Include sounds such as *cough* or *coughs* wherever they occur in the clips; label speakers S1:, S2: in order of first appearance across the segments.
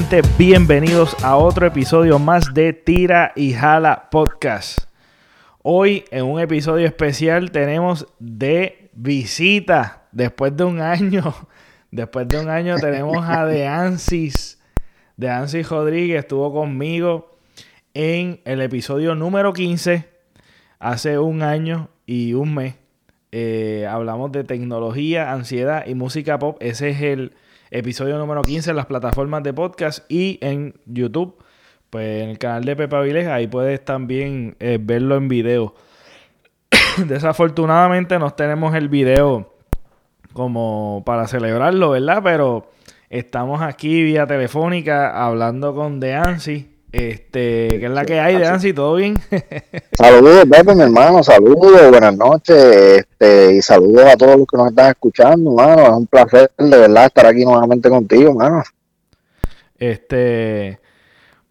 S1: Gente, bienvenidos a otro episodio más de Tira y Jala Podcast. Hoy en un episodio especial tenemos de visita, después de un año, *laughs* después de un año tenemos a *laughs* Deansis, Deansis Rodríguez estuvo conmigo en el episodio número 15, hace un año y un mes. Eh, hablamos de tecnología, ansiedad y música pop. Ese es el episodio número 15 en las plataformas de podcast y en YouTube. Pues en el canal de Pepa Viles, ahí puedes también eh, verlo en video. *coughs* Desafortunadamente no tenemos el video como para celebrarlo, ¿verdad? Pero estamos aquí vía telefónica hablando con Deansi este, ¿qué es la que hay de Ansi? ¿Todo bien? *laughs*
S2: saludos, Pepe, mi hermano, saludos, buenas noches, este, y saludos a todos los que nos están escuchando, hermano. Es un placer de verdad estar aquí nuevamente contigo, hermano.
S1: Este,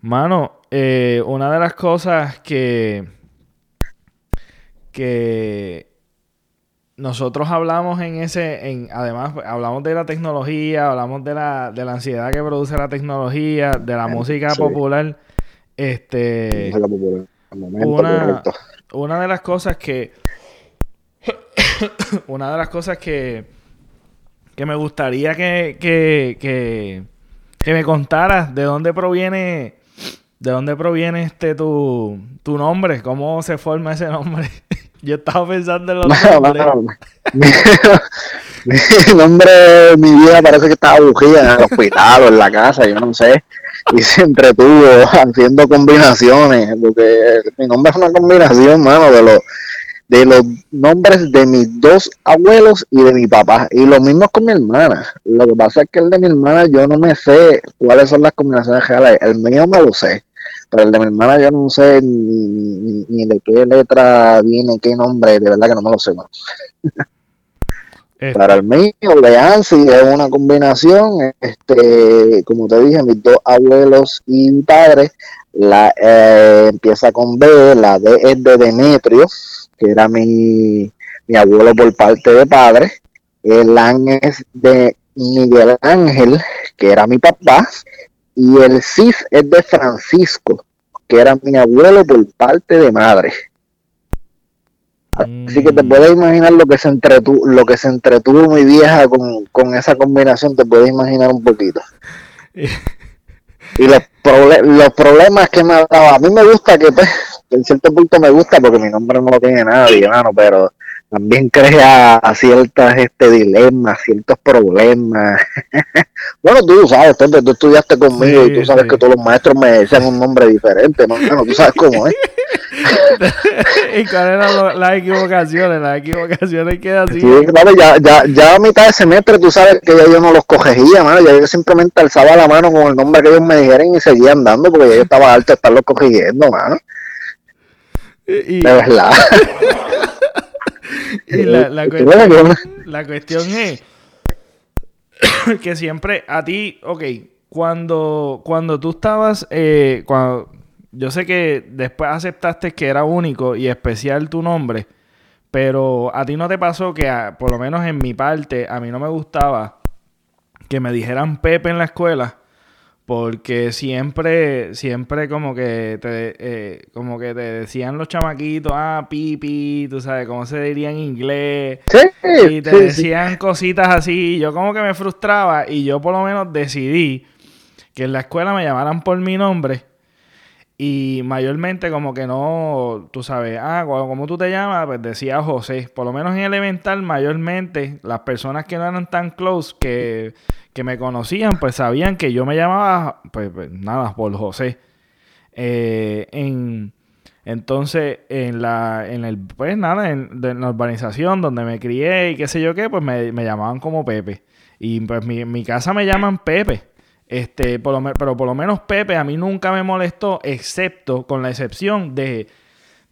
S1: mano, eh, una de las cosas que, que nosotros hablamos en ese, en, además hablamos de la tecnología, hablamos de la, de la ansiedad que produce la tecnología, de la música popular. Este, una, una de las cosas que, *coughs* una de las cosas que, que me gustaría que, que, que, que me contaras de dónde proviene, de dónde proviene este tu, tu nombre, cómo se forma ese nombre. *laughs* Yo estaba pensando en *laughs* los nombres. *laughs*
S2: mi, nombre, mi vida parece que estaba bujía en el hospital o en la casa, yo no sé. Y se entretuvo haciendo combinaciones, porque mi nombre es una combinación, mano, de los de los nombres de mis dos abuelos y de mi papá. Y lo mismo con mi hermana. Lo que pasa es que el de mi hermana yo no me sé cuáles son las combinaciones reales. El mío me lo sé. Pero el de mi hermana yo no sé ni, de qué letra viene, qué nombre, de verdad que no me lo sé. Este. Para el mío, Leansi es una combinación, este, como te dije, mis dos abuelos y mi padre, la eh, empieza con B, la D es de Demetrio, que era mi, mi abuelo por parte de padre, el Ángel es de Miguel Ángel, que era mi papá, y el Cis es de Francisco, que era mi abuelo por parte de madre. Así que te mm. puedes imaginar lo que se entretuvo, lo que se entretuvo mi vieja con, esa combinación, te puedes imaginar un poquito. *laughs* y los, los problemas que me ha dado, a mí me gusta que, pues, en cierto punto me gusta porque mi nombre no lo tiene nadie, hermano, pero también crea ciertas este dilemas, ciertos problemas. *laughs* bueno, tú sabes, tú, tú estudiaste conmigo y tú sabes que todos los maestros me decían un nombre diferente, ¿no? tú sabes cómo es. *laughs*
S1: ¿Y cuáles eran las equivocaciones? Las equivocaciones que así.
S2: Sí, claro, ya, ya, ya a mitad de semestre tú sabes que ya yo no los cogía, mano, ya yo simplemente alzaba la mano con el nombre que ellos me dijeron y seguía andando porque ya yo estaba alto de estarlos corrigiendo, mano. De verdad. *laughs* *laughs*
S1: y la, la, *laughs* cuestión, la cuestión es *coughs* que siempre a ti, ok, cuando, cuando tú estabas, eh, cuando, yo sé que después aceptaste que era único y especial tu nombre, pero a ti no te pasó que, por lo menos en mi parte, a mí no me gustaba que me dijeran Pepe en la escuela porque siempre, siempre como que te, eh, como que te decían los chamaquitos, ah, pipi, tú sabes, cómo se diría en inglés. y te decían cositas así. Yo como que me frustraba y yo por lo menos decidí que en la escuela me llamaran por mi nombre. Y mayormente como que no, tú sabes, ah, como tú te llamas, pues decía José. Por lo menos en elemental, mayormente las personas que no eran tan close, que que me conocían, pues sabían que yo me llamaba, pues, pues nada, por José. Eh, en, entonces, en la, en el, pues nada, en, la urbanización donde me crié y qué sé yo qué, pues me, llamaban como Pepe. Y pues mi, mi casa me llaman Pepe. Este, pero por lo menos Pepe a mí nunca me molestó, excepto con la excepción de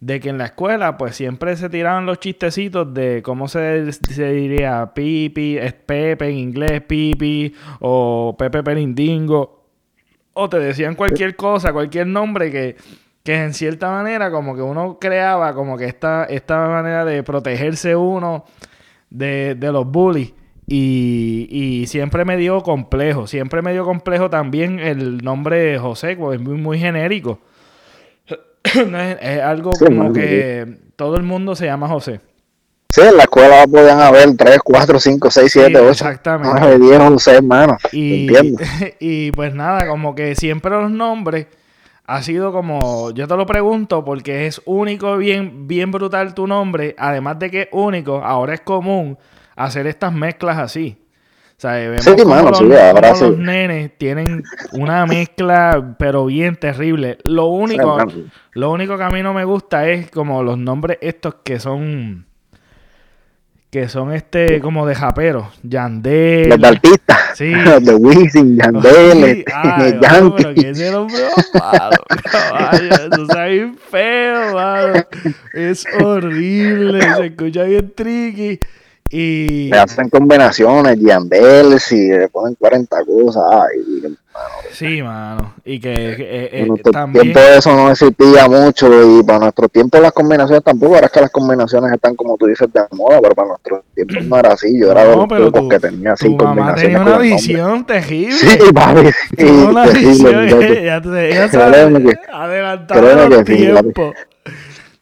S1: de que en la escuela pues siempre se tiraban los chistecitos de cómo se, se diría pipi, es Pepe en inglés, pipi, o Pepe Perindingo, o te decían cualquier cosa, cualquier nombre que, que en cierta manera como que uno creaba como que esta, esta manera de protegerse uno de, de los bullies. Y, y, siempre me dio complejo. Siempre me dio complejo también el nombre José, porque es muy, muy genérico. *coughs* es, algo como que todo el mundo se llama José.
S2: Sí, en la escuela podían haber 3, 4, 5, 6, 7, 8. Exactamente. 9, 10, 11 hermanos.
S1: Y, *laughs* y pues nada, como que siempre los nombres ha sido como, yo te lo pregunto porque es único, bien, bien brutal tu nombre, además de que es único, ahora es común hacer estas mezclas así. O sea, vemos sí, los, los nenes tienen una *laughs* mezcla, pero bien terrible. Lo único, lo único que a mí no me gusta es como los nombres estos que son que son este como de japeros, Yandel.
S2: Los de artistas. Sí. *laughs* Los de Wisin, Yandel, este, *laughs*
S1: ay, Yankee. Pero que ese nombre malo, caballo. Eso está bien feo, mano. Es horrible, se escucha bien tricky. Y...
S2: Le hacen combinaciones, Yandel, si le ponen 40 cosas. Ay,
S1: Sí, mano. Y que, eh,
S2: eh, también... tiempo eso no existía mucho y para nuestro tiempo las combinaciones tampoco. Ahora es que las combinaciones están como tú dices de moda, pero para nuestro tiempo no era así. Yo era de los pero
S1: que tenía así combinaciones. tenía una visión terrible.
S2: Sí, papi. Sí,
S1: una *laughs* visión. ya te, ya sabes, adelantado el tiempo.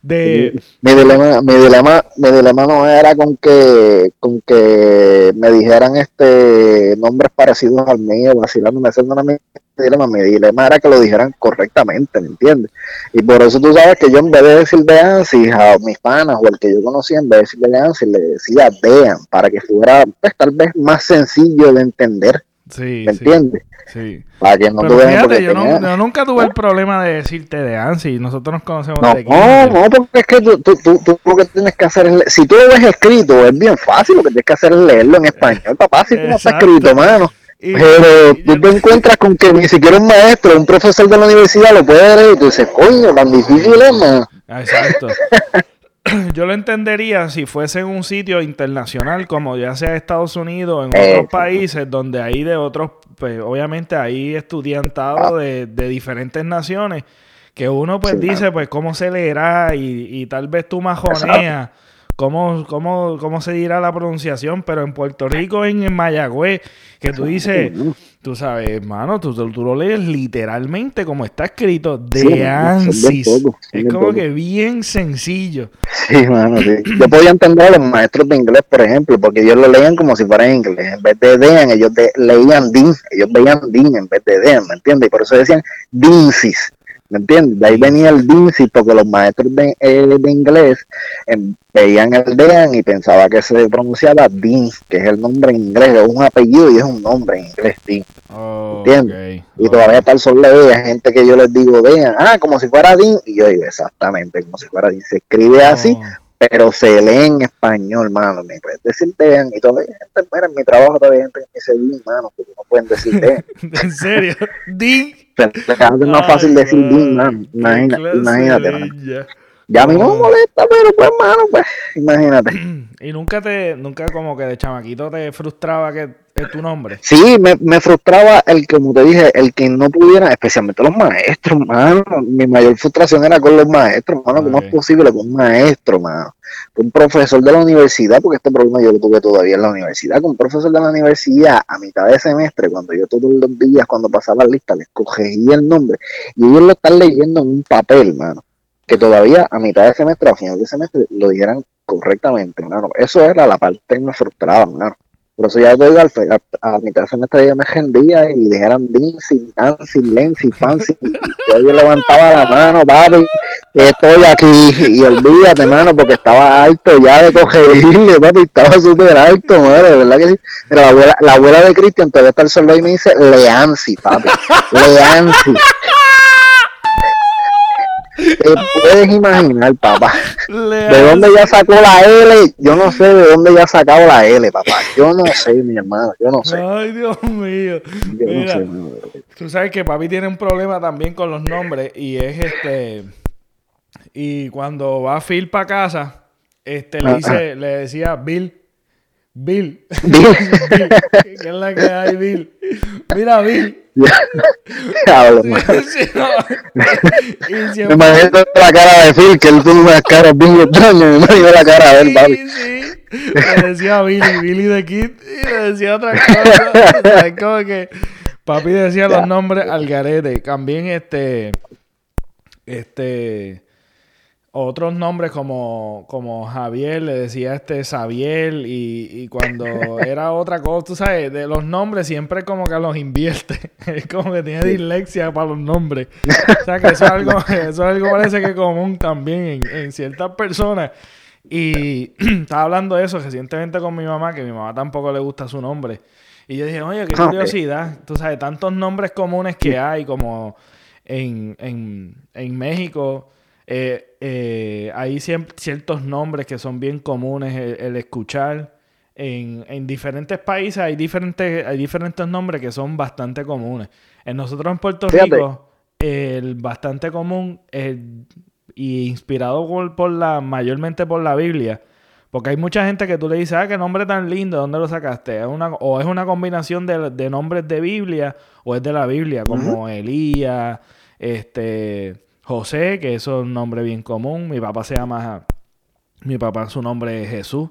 S1: De...
S2: Mi, dilema, mi dilema, mi dilema no era con que, con que me dijeran este nombres parecidos al mío, vacilándome, era mi dilema, mi dilema era que lo dijeran correctamente, ¿me entiendes? Y por eso tú sabes que yo en vez de decir Deansi a mis panas o el que yo conocía, en vez de decir Deansi, le decía Dean, para que fuera pues, tal vez más sencillo de entender. ¿Me entiendes?
S1: Sí. Para que no Pero fíjate, yo, no, nunca tuve el problema de decirte de Ansi. Nosotros nos conocemos
S2: no,
S1: de
S2: No, no, porque es que tú, tú, tú, lo que tienes que hacer es... Si tú lo ves escrito, es bien fácil. Lo que tienes que hacer es leerlo en español, papá. Si tú no está escrito, mano. Pero tú te encuentras con que ni siquiera un maestro, un profesor de la universidad lo puede leer y tú dices, coño, tan difícil es, mano.
S1: Exacto. *laughs* *clears throat* yo lo entendería si fuese en un sitio internacional como ya sea Estados Unidos, en otros países donde hay de otros, pues obviamente hay estudiantado de, de diferentes naciones que uno pues dice pues cómo se leerá y, y tal vez tú majoneas cómo, cómo, cómo se dirá la pronunciación, pero en Puerto Rico, en, Mayagüez, que tú dices, tú sabes, hermano, tú, tú, lo lees literalmente como está escrito, de ANSYS. es como que bien sencillo.
S2: Sí, hermano, sí. Yo podía entender a los maestros de inglés, por ejemplo, porque ellos lo leían como si fuera en inglés. En vez de DEAN, ellos leían DIN, ellos veían DIN en vez de DEAN, ¿me entiendes? Y por eso decían DINSIS. ¿Me entiendes? De ahí venía el DINSI, porque los maestros de, eh, inglés em, veían el DEAN y pensaba que se pronunciaba DIN, que es el nombre en inglés, es un apellido y es un nombre en inglés, DIN. ¿Entiendes? Y todavía está el sol de gente que yo les digo DEAN, ah, como si fuera DIN, y yo digo, exactamente, como si fuera DIN. Se escribe así, oh. Pero se lee en español, mano. Me puedes decir DEAN y todavía gente, mira, en mi trabajo todavía gente que dice DIN, mano, porque no pueden decir DEAN. *laughs*
S1: ¿En serio? ¿DIN? *laughs*
S2: es más fácil decir Imagínate, imagínate. Ya a mí no me molesta, pero pues, mano, pues, imagínate. *clears throat*
S1: ¿Y nunca te, nunca como que de chamaquito te frustraba que es tu nombre?
S2: Sí, me, me frustraba el que, como te dije, el que no pudiera, especialmente los maestros, mano. Mi mayor frustración era con los maestros, mano. ¿Cómo es posible con un maestro, mano? un profesor de la universidad, porque este problema yo lo tuve todavía en la universidad, con un profesor de la universidad a mitad de semestre, cuando yo todos los días, cuando pasaba la lista, les cogía el nombre y ellos lo están leyendo en un papel, mano, que todavía a mitad de semestre, a final de semestre, lo dijeran correctamente, mano. Eso era la parte que me frustraba, mano. Por eso ya te digo, a, mitad de semestre ya me rendía y dijeran Dincy, Nancy, Lency, Fancy. Yo, yo levantaba la mano, papi, estoy aquí. Y olvídate, mano, porque estaba alto ya de cogerle, papi, estaba súper alto, madre, verdad que sí. Pero la abuela, la abuela de Cristian todavía está el solo y me dice Leancy, papi, Leancy. Te puedes imaginar, papá. ¿De dónde ya sacó la L? Yo no sé de dónde ya ha sacado la L, papá. Yo no sé, mi hermano. Yo no sé.
S1: Ay, Dios mío. Yo no sé, Tú sabes que papi tiene un problema también con los nombres y es este. Y cuando va Phil para casa, este le dice, le decía Bill. Bill. Bill. *laughs* ¿Qué es la que hay, Bill? Mira, Bill.
S2: Diablo, sí, sí, no. Me imagino la cara de Phil, que él tuvo unas caras bien extrañas. Me imagino la cara de él, papi.
S1: Sí, Le decía Billy, Billy de Kid, y le decía otra cosa. es como que papi decía los nombres al garete. También este. Este otros nombres como, como Javier, le decía este Xavier y, y cuando *laughs* era otra cosa, tú sabes, de los nombres siempre como que los invierte. *laughs* es como que tiene dislexia para los nombres. O sea que eso es algo, *laughs* eso es algo parece que común también en, ciertas personas. Y *clears throat* estaba hablando de eso recientemente con mi mamá, que mi mamá tampoco le gusta su nombre. Y yo dije, oye, qué curiosidad. Tú sabes, tantos nombres comunes que hay como en, en, en México eh, eh, hay ciertos nombres que son bien comunes el, escuchar. En, diferentes países hay diferentes, hay diferentes nombres que son bastante comunes. En nosotros en Puerto Rico, el bastante común y inspirado por, la, mayormente por la Biblia. Porque hay mucha gente que tú le dices, ah, qué nombre tan lindo, ¿dónde lo sacaste? ¿Es una, o es una combinación de, nombres de Biblia o es de la Biblia, como Elías, este, José, que eso es un nombre bien común. Mi papá se llama. Mi papá, su nombre es Jesús.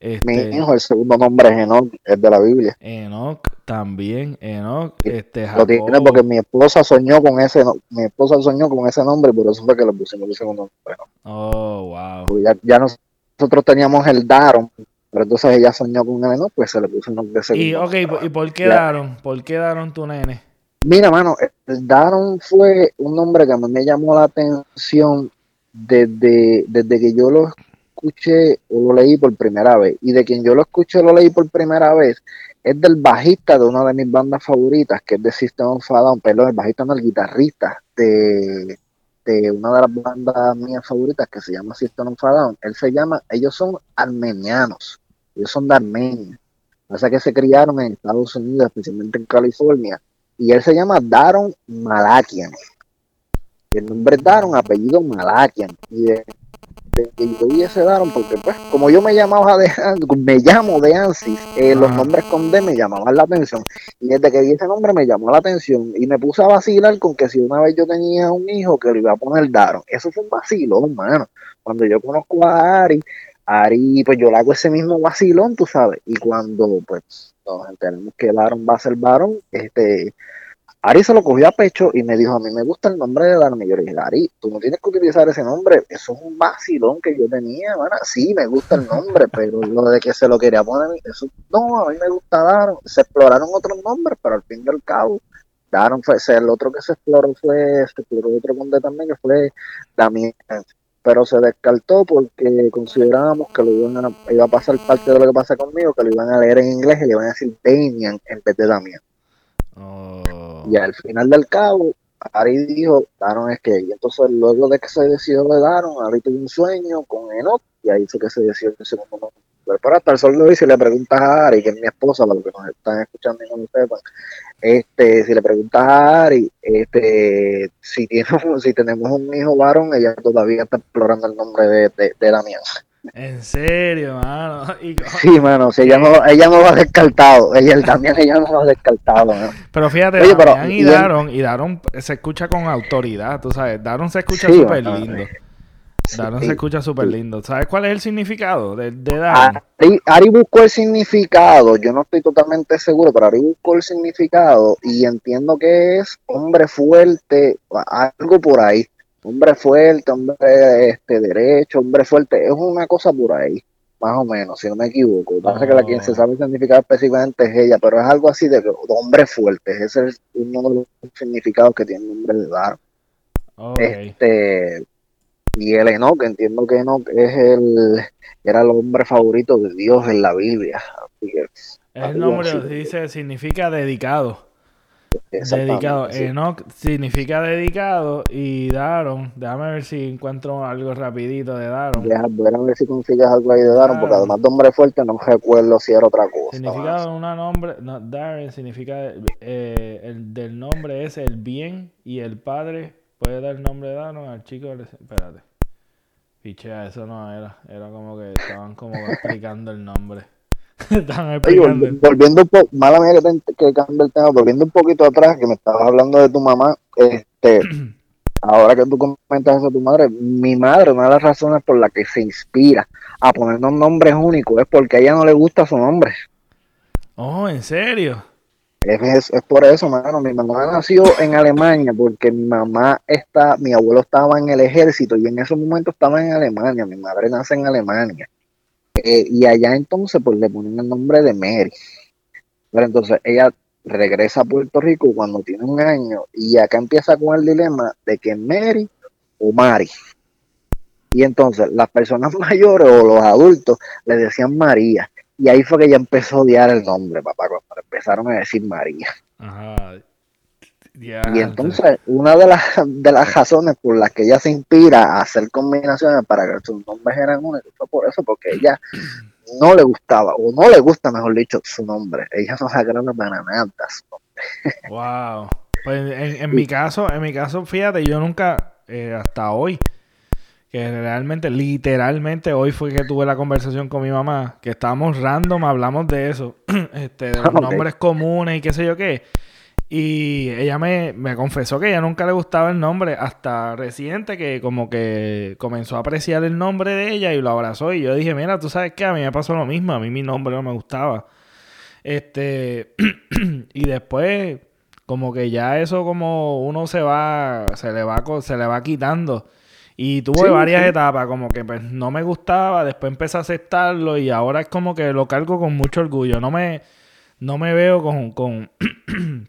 S2: Este, mi hijo, el segundo nombre es Enoch, es de la Biblia.
S1: Enoch también, Enoch. Este,
S2: Lo tiene porque mi esposa soñó con ese mi esposa soñó con ese nombre, por eso fue que le pusimos el segundo nombre.
S1: Oh, wow.
S2: ya, ya, nosotros teníamos el Daron, pero entonces ella soñó con un Enoch, pues se le puso el nombre de segundo.
S1: Y, okay, ¿y por qué Daron? ¿Por qué Daron tu nene?
S2: Mira, mano, Daron fue un nombre que a mí me llamó la atención desde, desde que yo lo escuché o lo leí por primera vez. Y de quien yo lo escuché o lo leí por primera vez es del bajista de una de mis bandas favoritas, que es de System of a Down, perdón, el bajista no, el guitarrista de, de una de las bandas mías favoritas que se llama System of a Down. Él se llama, ellos son armenianos, ellos son de Armenia. O sea que se criaron en Estados Unidos, especialmente en California y él se llama Daron Malakian. El nombre es Daron, apellido Malakian. Y de, que yo vi ese Daron, porque pues, como yo me llamaba de me llamo de Ansis, eh, los nombres con D me llamaban la atención. Y desde que vi ese nombre me llamó la atención. Y me puse a vacilar con que si una vez yo tenía un hijo que le iba a poner Daron. Eso fue un vacilón, mano. Cuando yo conozco a Ari, Ari, pues yo le hago ese mismo vacilón, tú sabes. Y cuando, pues, nos enteramos que Daron va a ser varón, este, Ari se lo cogió a pecho y me dijo, a mí me gusta el nombre de Daron. Y yo le dije, Ari, tú no tienes que utilizar ese nombre, eso es un vacilón que yo tenía, bueno, sí, me gusta el nombre, *laughs* pero lo de que se lo quería poner, eso, no, a mí me gusta Daron. Se exploraron otros nombres, pero al fin y al cabo, Daron fue, el otro que se exploró fue, se exploró otro nombre también, que fue Damián pero se descartó porque considerábamos que lo iban a, iba a pasar parte de lo que pasa conmigo, que lo iban a leer en inglés y le iban a decir Damian en vez de Damian. Oh. Y al final del cabo, Ari dijo, Daron es que, y entonces luego de que se decidió de Daron, Ari tuvo un sueño con Enoch, y ahí fue que se decidió el segundo nombre. Pero hasta el sol de hoy, si le preguntas a Ari, que es mi esposa, para los que nos están escuchando y no lo sepan, este, si le preguntas a Ari, este, si, tiene, si tenemos un hijo varón, ella todavía está explorando el nombre de, de, de Damián.
S1: En serio, mano. *laughs*
S2: Sí, mano, ella no, ella no lo ha descartado. Ella también ella no lo ha descartado.
S1: Pero fíjate, Oye, y, Daron, y Daron se escucha con autoridad, tú sabes. Daron se escucha súper lindo. Daron se escucha súper lindo. ¿Sabes cuál es el significado de, de Daron?
S2: Ari, buscó el significado, yo no estoy totalmente seguro, pero Ari buscó el significado y entiendo que es hombre fuerte, algo por ahí. Hombre fuerte, hombre este, derecho, hombre fuerte, es una cosa por ahí, más o menos, si no me equivoco. Parece que la quien se sabe el significado específicamente es ella, pero es algo así de, hombre fuerte, ese es uno de los significados que tiene el nombre de Daron. Este y el Enoch, entiendo que Enoch es el, era el hombre favorito de Dios en la Biblia.
S1: el nombre dice, significa dedicado. Dedicado. Enoch significa dedicado y Daron, déjame ver si encuentro algo rapidito de Daron.
S2: Déjame ver si consigues algo ahí de Daron, porque además de hombre fuerte no recuerdo si era otra cosa.
S1: Significado de un nombre, no, Daron significa, eh, el del nombre es el bien y el padre puede dar el nombre de Daron al chico, espérate. Pichea, eso no era. Era como que estaban como explicando el nombre. *laughs*
S2: volviendo un poco, mala mía que, que cambie el tema, volviendo un poquito atrás, que me estabas hablando de tu mamá, este, *clears throat* ahora que tú comentas eso a tu madre, mi madre, una de las razones por las que se inspira a ponernos nombres únicos es porque a ella no le gusta su nombre.
S1: Oh, ¿en serio?
S2: Es, por eso, mano. Mi mamá nació en Alemania porque mi mamá está, mi abuelo estaba en el ejército y en ese momento estaba en Alemania. Mi madre nace en Alemania. Eh, y allá entonces pues le ponen el nombre de Mary. Pero entonces ella regresa a Puerto Rico cuando tiene un año y acá empieza con el dilema de que Mary o Mari. Y entonces las personas *laughs* mayores o los adultos le decían María. Y ahí fue que ella empezó a odiar el nombre, papá, cuando empezaron a decir María. Y entonces, una de las, de las razones por las que ella se inspira a hacer combinaciones para que sus nombres eran únicos fue por eso, porque ella no le gustaba, o no le gusta, mejor dicho, su nombre. Ella no nada su nombre.
S1: Wow. Pues en, mi caso, en mi caso, fíjate, yo nunca, eh, hasta hoy, que realmente, literalmente, hoy fue que tuve la conversación con mi mamá, que estábamos random, hablamos de eso, *clears throat* este, de los *laughs* nombres comunes y qué sé yo qué. Y ella me, me confesó que ella nunca le gustaba el nombre, hasta reciente que como que comenzó a apreciar el nombre de ella y lo abrazó. Y yo dije, mira, tú sabes que a mí me pasó lo mismo, a mí mi nombre no me gustaba. Este, *clears throat* y después, como que ya eso como uno se va, se le va, se le va quitando. Y tuve varias etapas, como que pues, no me gustaba, después empecé a aceptarlo y ahora es como que lo cargo con mucho orgullo. No me, no me veo con, con *clears throat*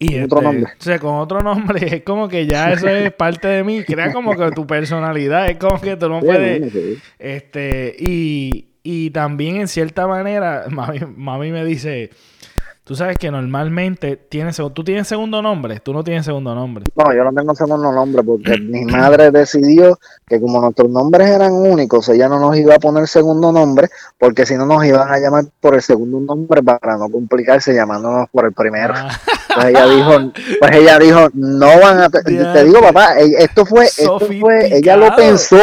S1: Y con otro este, nombre. O sea, con otro nombre, *laughs* es como que ya eso es parte de mí, crea como que tu personalidad, es como que tú no puedes. Este, y, y también en cierta manera, *laughs* mami, mami me dice, Tú sabes que normalmente tienes, tú tienes segundo nombre, tú no tienes segundo nombre.
S2: No, yo no tengo segundo nombre porque *clears throat* mi madre decidió que como nuestros nombres eran únicos, ella no nos iba a poner segundo nombre porque si no nos iban a llamar por el segundo nombre para no complicarse llamándonos por el primero. Ah. Pues ella dijo, pues ella dijo, no van a, te, digo papá, e, esto fue, esto fue, ella lo pensó,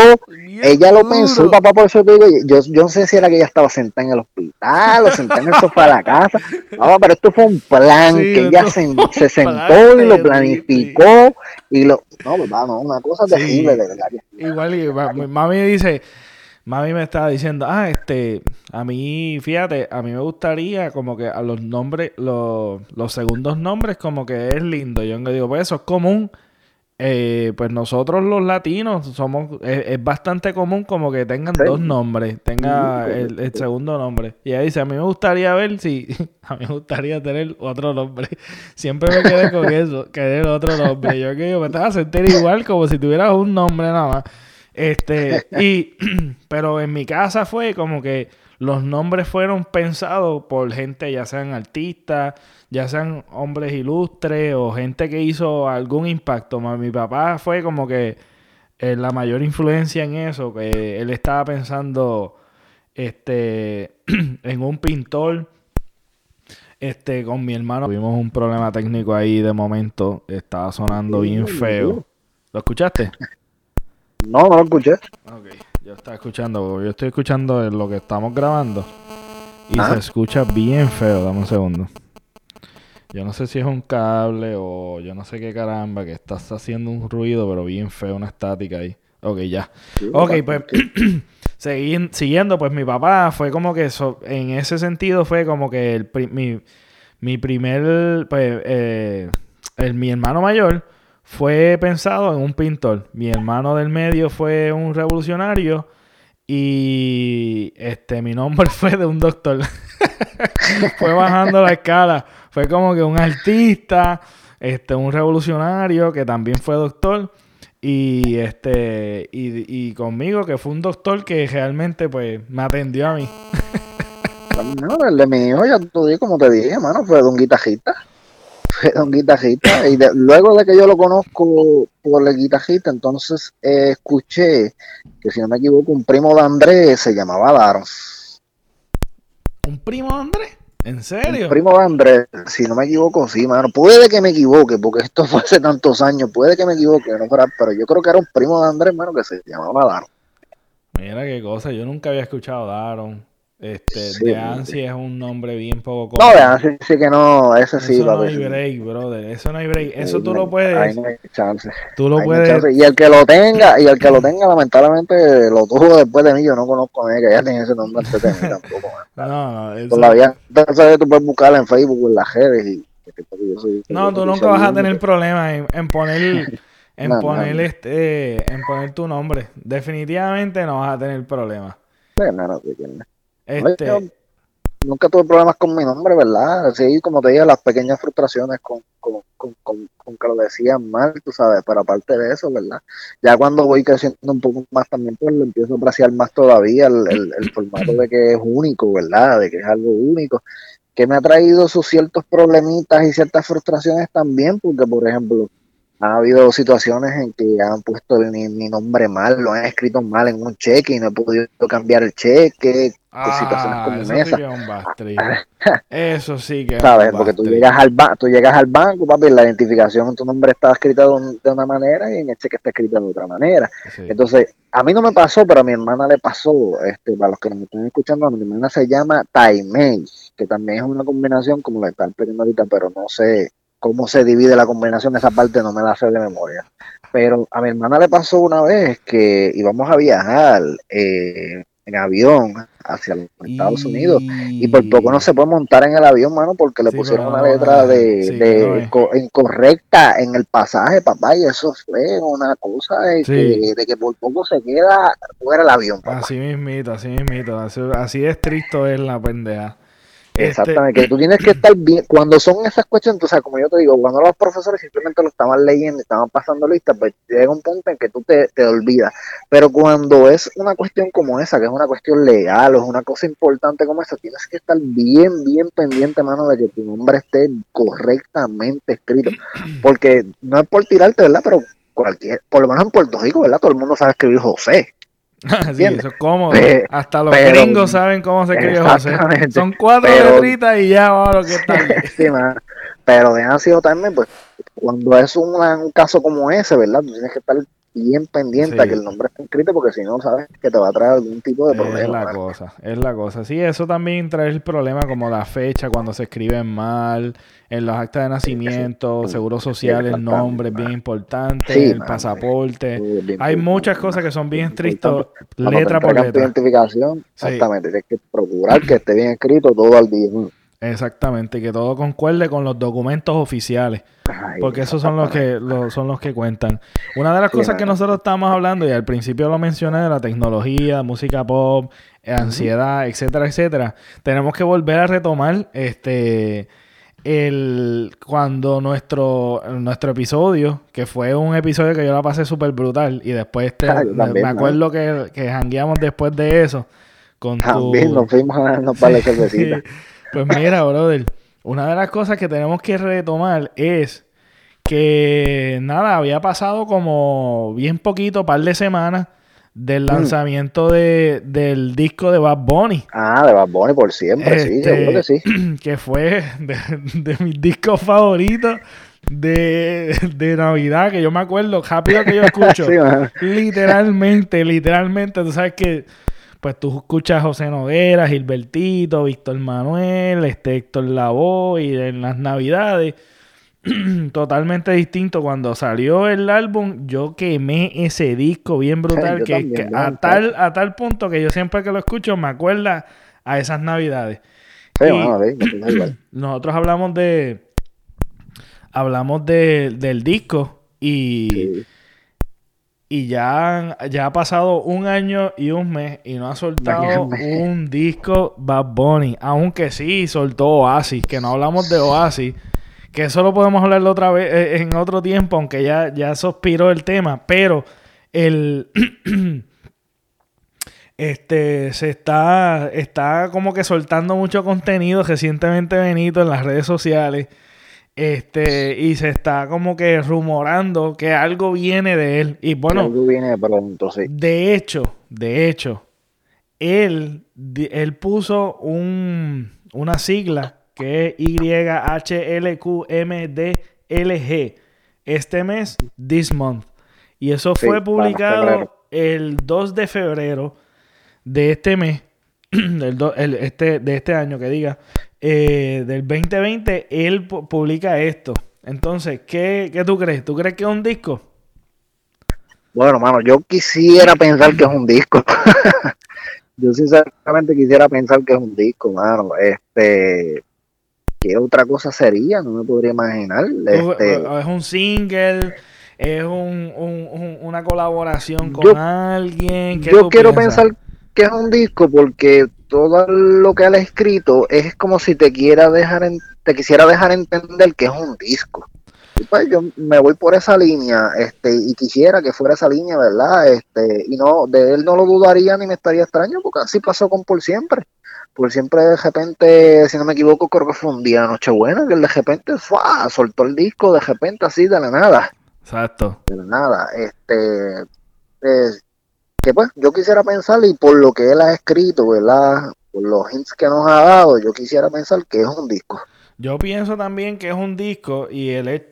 S2: ella lo pensó, papá, por eso te digo, yo, yo no sé si era que ella estaba sentada en el hospital o sentada en el sofá de la casa, no, pero esto fue un plan que ella se, *laughs* se, sentó y lo planificó y lo, no, papá, no, una cosa terrible de verdad.
S1: Igual, mami dice, mami me estaba diciendo, ah, este, a mí, fíjate, a mí me gustaría como que a los nombres, los, los segundos nombres como que es lindo. Yo digo, pues eso es común eh, pues nosotros los latinos somos, es, bastante común como que tengan dos nombres, tenga el, segundo nombre. Y ella dice, a mí me gustaría ver si, *laughs* a mí me gustaría tener otro nombre. Siempre me quedé con *laughs* eso, querer otro nombre. Yo que yo me estaba a sentir igual como si tuvieras un nombre nada más. Este, y, *clears throat* pero en mi casa fue como que los nombres fueron pensados por gente, ya sean artistas, ya sean hombres ilustres o gente que hizo algún impacto. Mi papá fue como que eh, la mayor influencia en eso, que él estaba pensando este, *clears throat* en un pintor. Este, con mi hermano tuvimos un problema técnico ahí de momento. Estaba sonando bien feo. ¿Lo escuchaste?
S2: No, no lo escuché.
S1: Ok, yo estaba escuchando, yo estoy escuchando lo que estamos grabando. Y se escucha bien feo, dame un segundo. Yo no sé si es un cable o yo no sé qué caramba, que estás haciendo un ruido, pero bien feo, una estática ahí. Ok, ya. ok, pues *clears throat* siguiendo, pues mi papá fue como que en ese sentido fue como que el, mi, mi, primer, pues, eh, el, mi hermano mayor fue pensado en un pintor. Mi hermano del medio fue un revolucionario y este mi nombre *laughs* fue de un doctor. *laughs* fue bajando la escala. Fue como que un artista, este, un revolucionario que también fue doctor. Y este, y, conmigo, que fue un doctor que realmente pues me atendió a mí.
S2: no, el de mi hijo, ya dije, como te dije, hermano, fue de un guitarrista. Fue de un guitarrista. Y luego de que yo lo conozco por el guitarrista, entonces eh, escuché que, si no me equivoco, un primo de Andrés se llamaba Daron.
S1: ¿Un primo de Andrés? ¿En serio?
S2: El primo de Andrés, si no me equivoco, sí, mano. Puede que me equivoque, porque esto fue hace tantos años. Puede que me equivoque, no pero yo creo que era un primo de Andrés, mano, que se llamaba Daron.
S1: Mira qué cosa, yo nunca había escuchado Daron. Este, de Ansi es un nombre bien poco común.
S2: No, de Ansi sí que no, ese sí.
S1: Eso no hay break, brother. Eso no hay break. Eso tú lo puedes.
S2: Ahí no hay chance.
S1: Tú lo puedes.
S2: Y el que lo tenga, y el que lo *clears throat* tenga, lamentablemente lo tuvo después de mí. Yo no conozco a él, que ya tiene ese nombre antes de mí *laughs* tampoco.
S1: no, no. Eso...
S2: Todavía, entonces tú puedes buscarla en Facebook en las redes y.
S1: No, tú nunca vas a tener problemas en, en poner *laughs* en poner este en poner tu nombre. Definitivamente no vas a tener problemas.
S2: Este... nunca tuve problemas con mi nombre, ¿verdad? Sí, como te dije, las pequeñas frustraciones con, con, con, con, que lo decían mal, tú sabes, pero aparte de eso, ¿verdad? Ya cuando voy creciendo un poco más también, pues lo empiezo a apreciar más todavía el, el, formato de que es único, ¿verdad? De que es algo único que me ha traído sus ciertos problemitas y ciertas frustraciones también, porque por ejemplo, ha habido situaciones en que han puesto mi, nombre mal, lo han escrito mal en un cheque y no he podido cambiar el cheque,
S1: ah, situaciones como esa. *laughs* eso sí que
S2: sabes, porque tú llegas al tú llegas al banco, papi, la identificación en tu nombre está escrita de, una manera y en el cheque está escrita de otra manera. Entonces, a mí no me pasó, pero a mi hermana le pasó, este, para los que me están escuchando, mi hermana se llama Taimei, que también es una combinación como la están pidiendo ahorita, pero no sé cómo se divide la combinación, esa parte no me la sé de memoria. Pero a mi hermana le pasó una vez que íbamos a viajar eh, en avión hacia los Estados Unidos y por poco no se puede montar en el avión, mano, porque le pusieron una letra de, incorrecta en el pasaje, papá, y eso fue una cosa de, que, por poco se queda fuera el avión.
S1: Así mismito, así mismito, así, así es estricto es la pendeja.
S2: Este, Exactamente, que tú tienes que *clears throat* estar bien. Cuando son esas cuestiones, o sea, como yo te digo, cuando los profesores simplemente lo estaban leyendo, estaban pasando lista, pues llega un punto en que tú te, te olvidas. Pero cuando es una cuestión como esa, que es una cuestión legal o es una cosa importante como esa, tienes que estar bien, bien pendiente, mano, de que tu nombre esté correctamente escrito. *clears throat* Porque no es por tirarte, ¿verdad? Pero cualquier, por lo menos en Puerto Rico, ¿verdad? Todo el mundo sabe escribir José. *laughs*
S1: sí, eso es cómodo. Hasta los gringos saben cómo se escribe José. Son cuatro letritas y ya va lo que está. *laughs*
S2: sí, *laughs* pero de sido también, pues, cuando es un caso como ese, ¿verdad? Tú tienes que estar bien pendiente a que el nombre esté escrito porque si no sabes que te va a traer algún tipo de problema.
S1: Es la cosa, es la cosa. Sí, eso también trae el problema como la fecha, cuando se escribe mal, en los actas de nacimiento, seguro social, el nombre es bien importante, el pasaporte. Hay muchas cosas que son bien estrictas, letra por letra.
S2: identificación, exactamente, tienes que procurar que esté bien escrito todo al día.
S1: Exactamente, que todo concuerde con los documentos oficiales, porque esos son los que son los que cuentan. Una de las cosas que nosotros estamos hablando y al principio lo mencioné de la tecnología, música pop, ansiedad, etcétera, etcétera. Tenemos que volver a retomar este el cuando nuestro nuestro episodio, que fue un episodio que yo la pasé súper brutal y después este, me, acuerdo que, que jangueamos después de eso con
S2: También nos fuimos a darnos para. *laughs*
S1: Pues mira, brother, una de las cosas que tenemos que retomar es que nada, había pasado como bien poquito, par de semanas del mm. lanzamiento de, del disco de Bad Bunny.
S2: Ah, de Bad Bunny por siempre, sí, este, seguro que sí. *clears throat*
S1: Que fue de, mis discos favoritos de, de, Navidad, que yo me acuerdo, rápido que yo escucho. *laughs* literalmente, literalmente, tú sabes que pues tú escuchas a José Noguera, Gilbertito, Víctor Manuel, este Héctor Lavoe y en las navidades. *clears throat* totalmente distinto. Cuando salió el álbum, yo quemé ese disco bien *laughs* brutal. que, a, tal, a tal punto que yo siempre que lo escucho me acuerda a esas navidades. *clears throat* nosotros hablamos de. Hablamos de, del disco y y ya, ya ha pasado un año y un mes y no ha soltado un disco Bad Bunny. Aunque sí soltó Oasis, que no hablamos de Oasis, que eso lo podemos hablar otra vez eh, en otro tiempo, aunque ya, ya suspiró el tema, pero el *clears throat* este se está, está como que soltando mucho contenido recientemente Benito en las redes sociales este, y se está como que rumorando que algo viene de él. Y bueno,
S2: algo viene de pronto, sí.
S1: De hecho, de hecho, él, él puso un, una sigla que es YHLQMDLG este mes, this month. Y eso fue publicado el 2 de febrero de este mes. *clears throat* del este, de este año, que diga, eh, del 2020, él publica esto. Entonces, ¿qué, ¿qué tú crees? ¿Tú crees que es un disco?
S2: Bueno, mano, yo quisiera pensar que es un disco. *laughs* yo sinceramente quisiera pensar que es un disco, mano. Este, ¿qué otra cosa sería? No me podría imaginar. Este,
S1: es un single, es un, una colaboración con alguien.
S2: Yo quiero pensar que es un disco porque todo lo que él ha escrito es como si te quiera dejar en, te quisiera dejar entender que es un disco. Y pues yo me voy por esa línea, este, y quisiera que fuera esa línea, ¿verdad? Este, y no, de él no lo dudaría ni me estaría extraño, porque así pasó con Por Siempre. Por Siempre de repente, si no me equivoco, creo que fue un día Nochebuena, que él de repente ¡fua! soltó el disco de repente así de la nada.
S1: Exacto.
S2: De la nada. Este, que pues yo quisiera pensar, y por lo que él ha escrito, ¿verdad? Por los hints que nos ha dado, yo quisiera pensar que es un disco.
S1: Yo pienso también que es un disco y el,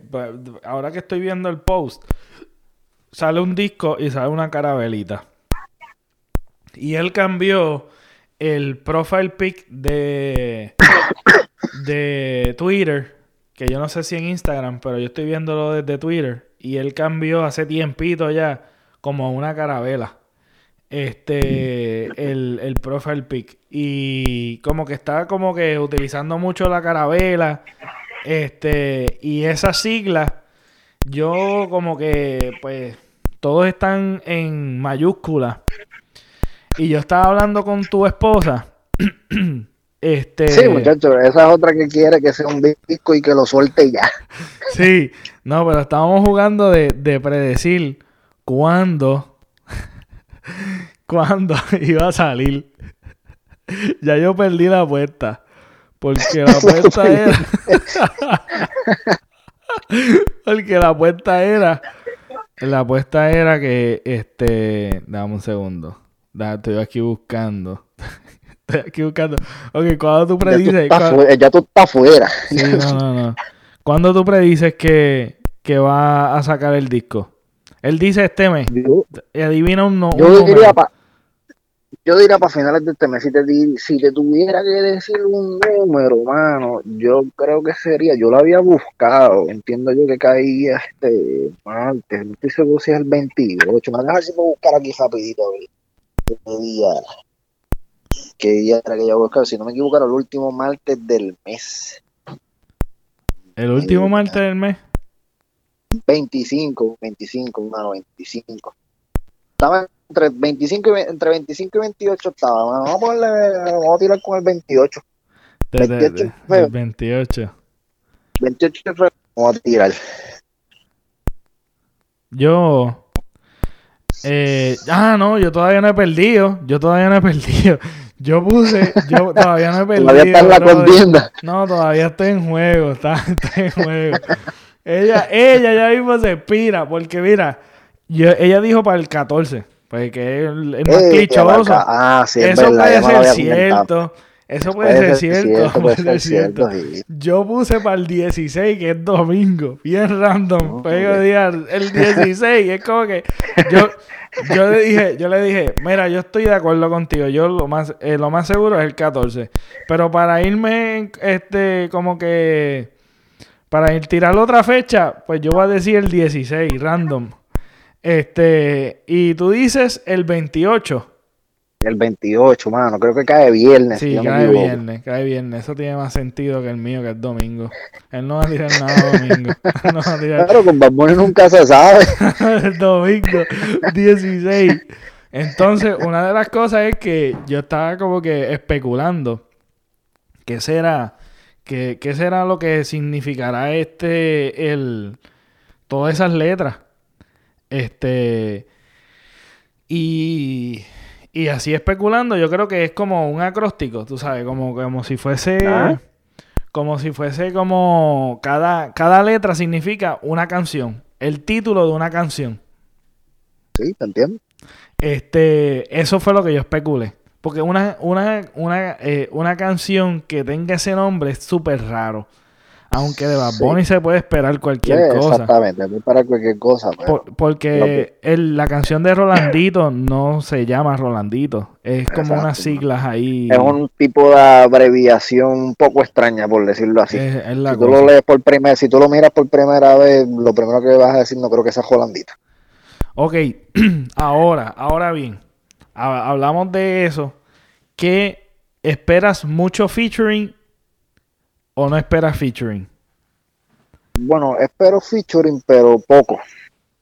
S1: ahora que estoy viendo el post, sale un disco y sale una carabelita. Y él cambió el profile pic de, de Twitter, que yo no sé si en Instagram, pero yo estoy viéndolo desde Twitter. Y él cambió hace tiempito ya como una carabela este el, el profile pic. Y como que está como que utilizando mucho la carabela este y esa sigla yo como que pues todos están en mayúscula. Y yo estaba hablando con tu esposa *clears throat* este
S2: sí muchachos esa es otra que quiere que sea un disco y que lo suelte ya. *laughs*
S1: Sí no pero estábamos jugando de, de predecir cuándo cuando *laughs* iba a salir. ya yo perdí la apuesta. Porque la *laughs* apuesta era. *laughs* porque la apuesta era. La apuesta era que este. Dame un segundo. estoy aquí buscando. estoy aquí buscando. Ok, cuando tú predices.
S2: Ya tú estás, fuera.
S1: Sí, no, no, no. ¿Cuándo tú predices que, que va a sacar el disco? Él dice este mes. adivina un, no,
S2: yo diría yo diría para finales de este mes, si te, si te tuviera que decir un número, mano, yo creo que sería, yo lo había buscado, entiendo yo que caía este martes, no estoy seguro si es el 28, me dejar si puedo buscar aquí rapidito, a ver, qué día, qué día era que yo buscar, si no me equivoco, era el último martes del mes.
S1: ¿El último martes del mes?
S2: 25, 25, mano, 25. Estaba entre 25 y, entre 25 y 28 estaba. Vamos a ponerle, vamos a tirar con el 28.
S1: 28 de, 28.
S2: 28 vamos a tirar.
S1: Yo. Eh, ah, no, yo todavía no he perdido. Yo todavía no he perdido. Yo puse, yo todavía no he perdido. *laughs*
S2: Todavía está en la contienda.
S1: No, todavía está en juego, está, *laughs* está en juego. ella, ella ya mismo se expira, porque mira, yo, ella dijo para el 14. Pues que es, más clichoso.
S2: Ah, sí,
S1: Eso puede ser cierto. Eso puede, ser cierto. puede ser cierto. Yo puse para el 16, que es domingo. Bien random. Pero el 16. es como que yo, yo le dije, yo le dije, mira, yo estoy de acuerdo contigo. Yo lo más, eh, lo más seguro es el 14. Pero para irme, este, como que para ir tirar otra fecha, pues yo voy a decir el 16, random. Este, y tú dices el 28.
S2: El 28, mano, creo que cae viernes.
S1: Sí, cae viernes, cae viernes. Eso tiene más sentido que el mío, que es domingo. Él no va a tirar nada domingo. *laughs* no va a tirar...
S2: Claro, con Bamboni nunca se sabe. *laughs*
S1: el domingo, 16. Entonces, una de las cosas es que yo estaba como que especulando qué será, qué, qué será lo que significará este, el, todas esas letras. Este. Y. Y así especulando, yo creo que es como un acróstico, tú sabes, como, como si fuese. Ah. Como si fuese como. Cada, cada letra significa una canción. El título de una canción.
S2: Sí, te entiendo.
S1: Este. Eso fue lo que yo especulé. Porque una, una, una, eh, una canción que tenga ese nombre es súper raro. Aunque de Bad Bunny se puede esperar cualquier cosa.
S2: Exactamente, se puede esperar cualquier cosa.
S1: porque la canción de Rolandito no se llama Rolandito. Es como unas siglas ahí.
S2: Es un tipo de abreviación un poco extraña, por decirlo así. si tú lo lees por primera, si tú lo miras por primera vez, lo primero que vas a decir no creo que sea Rolandito.
S1: Ok, *clears throat* ahora, ahora bien, hablamos de eso. ¿Qué esperas mucho featuring ¿O no esperas featuring?
S2: Bueno, espero featuring, pero poco.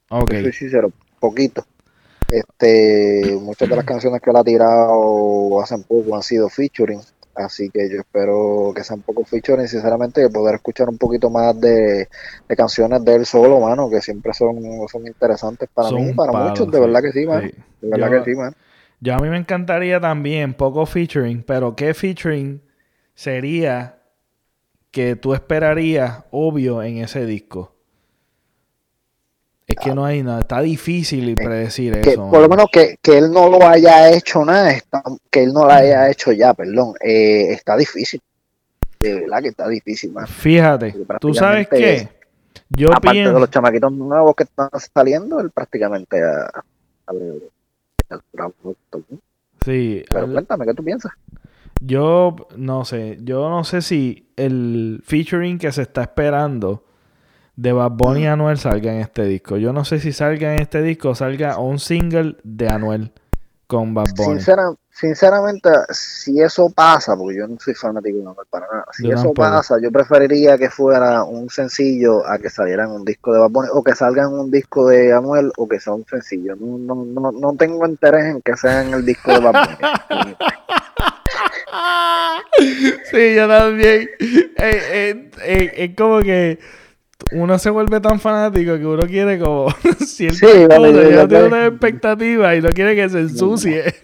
S1: Ok.
S2: Soy sincero, poquito. Este, muchas de las canciones que él ha tirado hace poco han sido featuring, así que yo espero que sean poco featuring, sinceramente, poder escuchar un poquito más de, canciones de él solo, mano, que siempre son, son interesantes para mí y para muchos, de verdad que sí, man. De verdad que sí, man.
S1: Yo a mí me encantaría también poco featuring, pero ¿qué featuring sería que tú esperarías obvio en ese disco? Es que no hay nada, está difícil predecir eso.
S2: Por lo menos que, él no lo haya hecho nada, que él no lo haya hecho ya, perdón, eh, está difícil. De verdad que está difícil, man.
S1: Fíjate, tú sabes que
S2: yo aparte de los chamaquitos nuevos que están saliendo, él prácticamente ha,
S1: Sí.
S2: Pero cuéntame, ¿qué tú piensas?
S1: Yo no sé, yo no sé si el featuring que se está esperando de Bad Bunny y Anuel salga en este disco. Yo no sé si salga en este disco o salga un single de Anuel con Bad Bunny.
S2: sinceramente, si eso pasa, porque yo no soy fanático de Anuel para nada, si eso pasa, yo preferiría que fuera un sencillo a que saliera en un disco de Bad Bunny o que salga en un disco de Anuel o que sea un sencillo. No, no, no, tengo interés en que sea en el disco de Bad Bunny. *laughs*
S1: sí, yo también. Es como que uno se vuelve tan fanático que uno quiere como *laughs* ciertas sí, cosas, yo, tiene una expectativa y no quiere que se ensucie.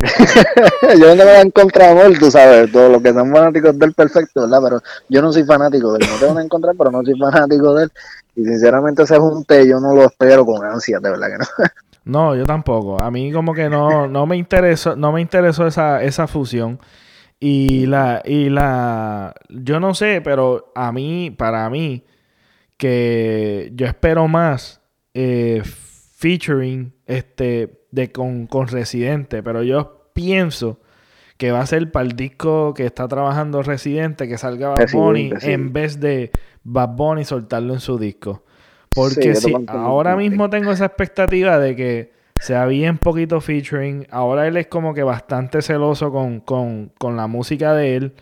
S1: *laughs*
S2: yo no me voy a encontrar amor, tú sabes, todos los que son fanáticos del perfecto, ¿verdad? Pero yo no soy fanático de él, no tengo que encontrar, pero no soy fanático de él. Y sinceramente ese junte yo no lo espero con ansia, de verdad que no. *laughs*
S1: No, yo tampoco. A mí como que no, no me interesó, no me interesó esa, esa fusión. Y la, y la, yo no sé, pero a mí, para mí, que yo espero más eh, featuring este de con, con Residente, pero yo pienso que va a ser para el disco que está trabajando Residente, que salga Bad Bunny, en vez de Bad Bunny soltarlo en su disco. Porque si ahora mismo tengo esa expectativa de que se había un poquito featuring. Ahora él es como que bastante celoso con, la música de él.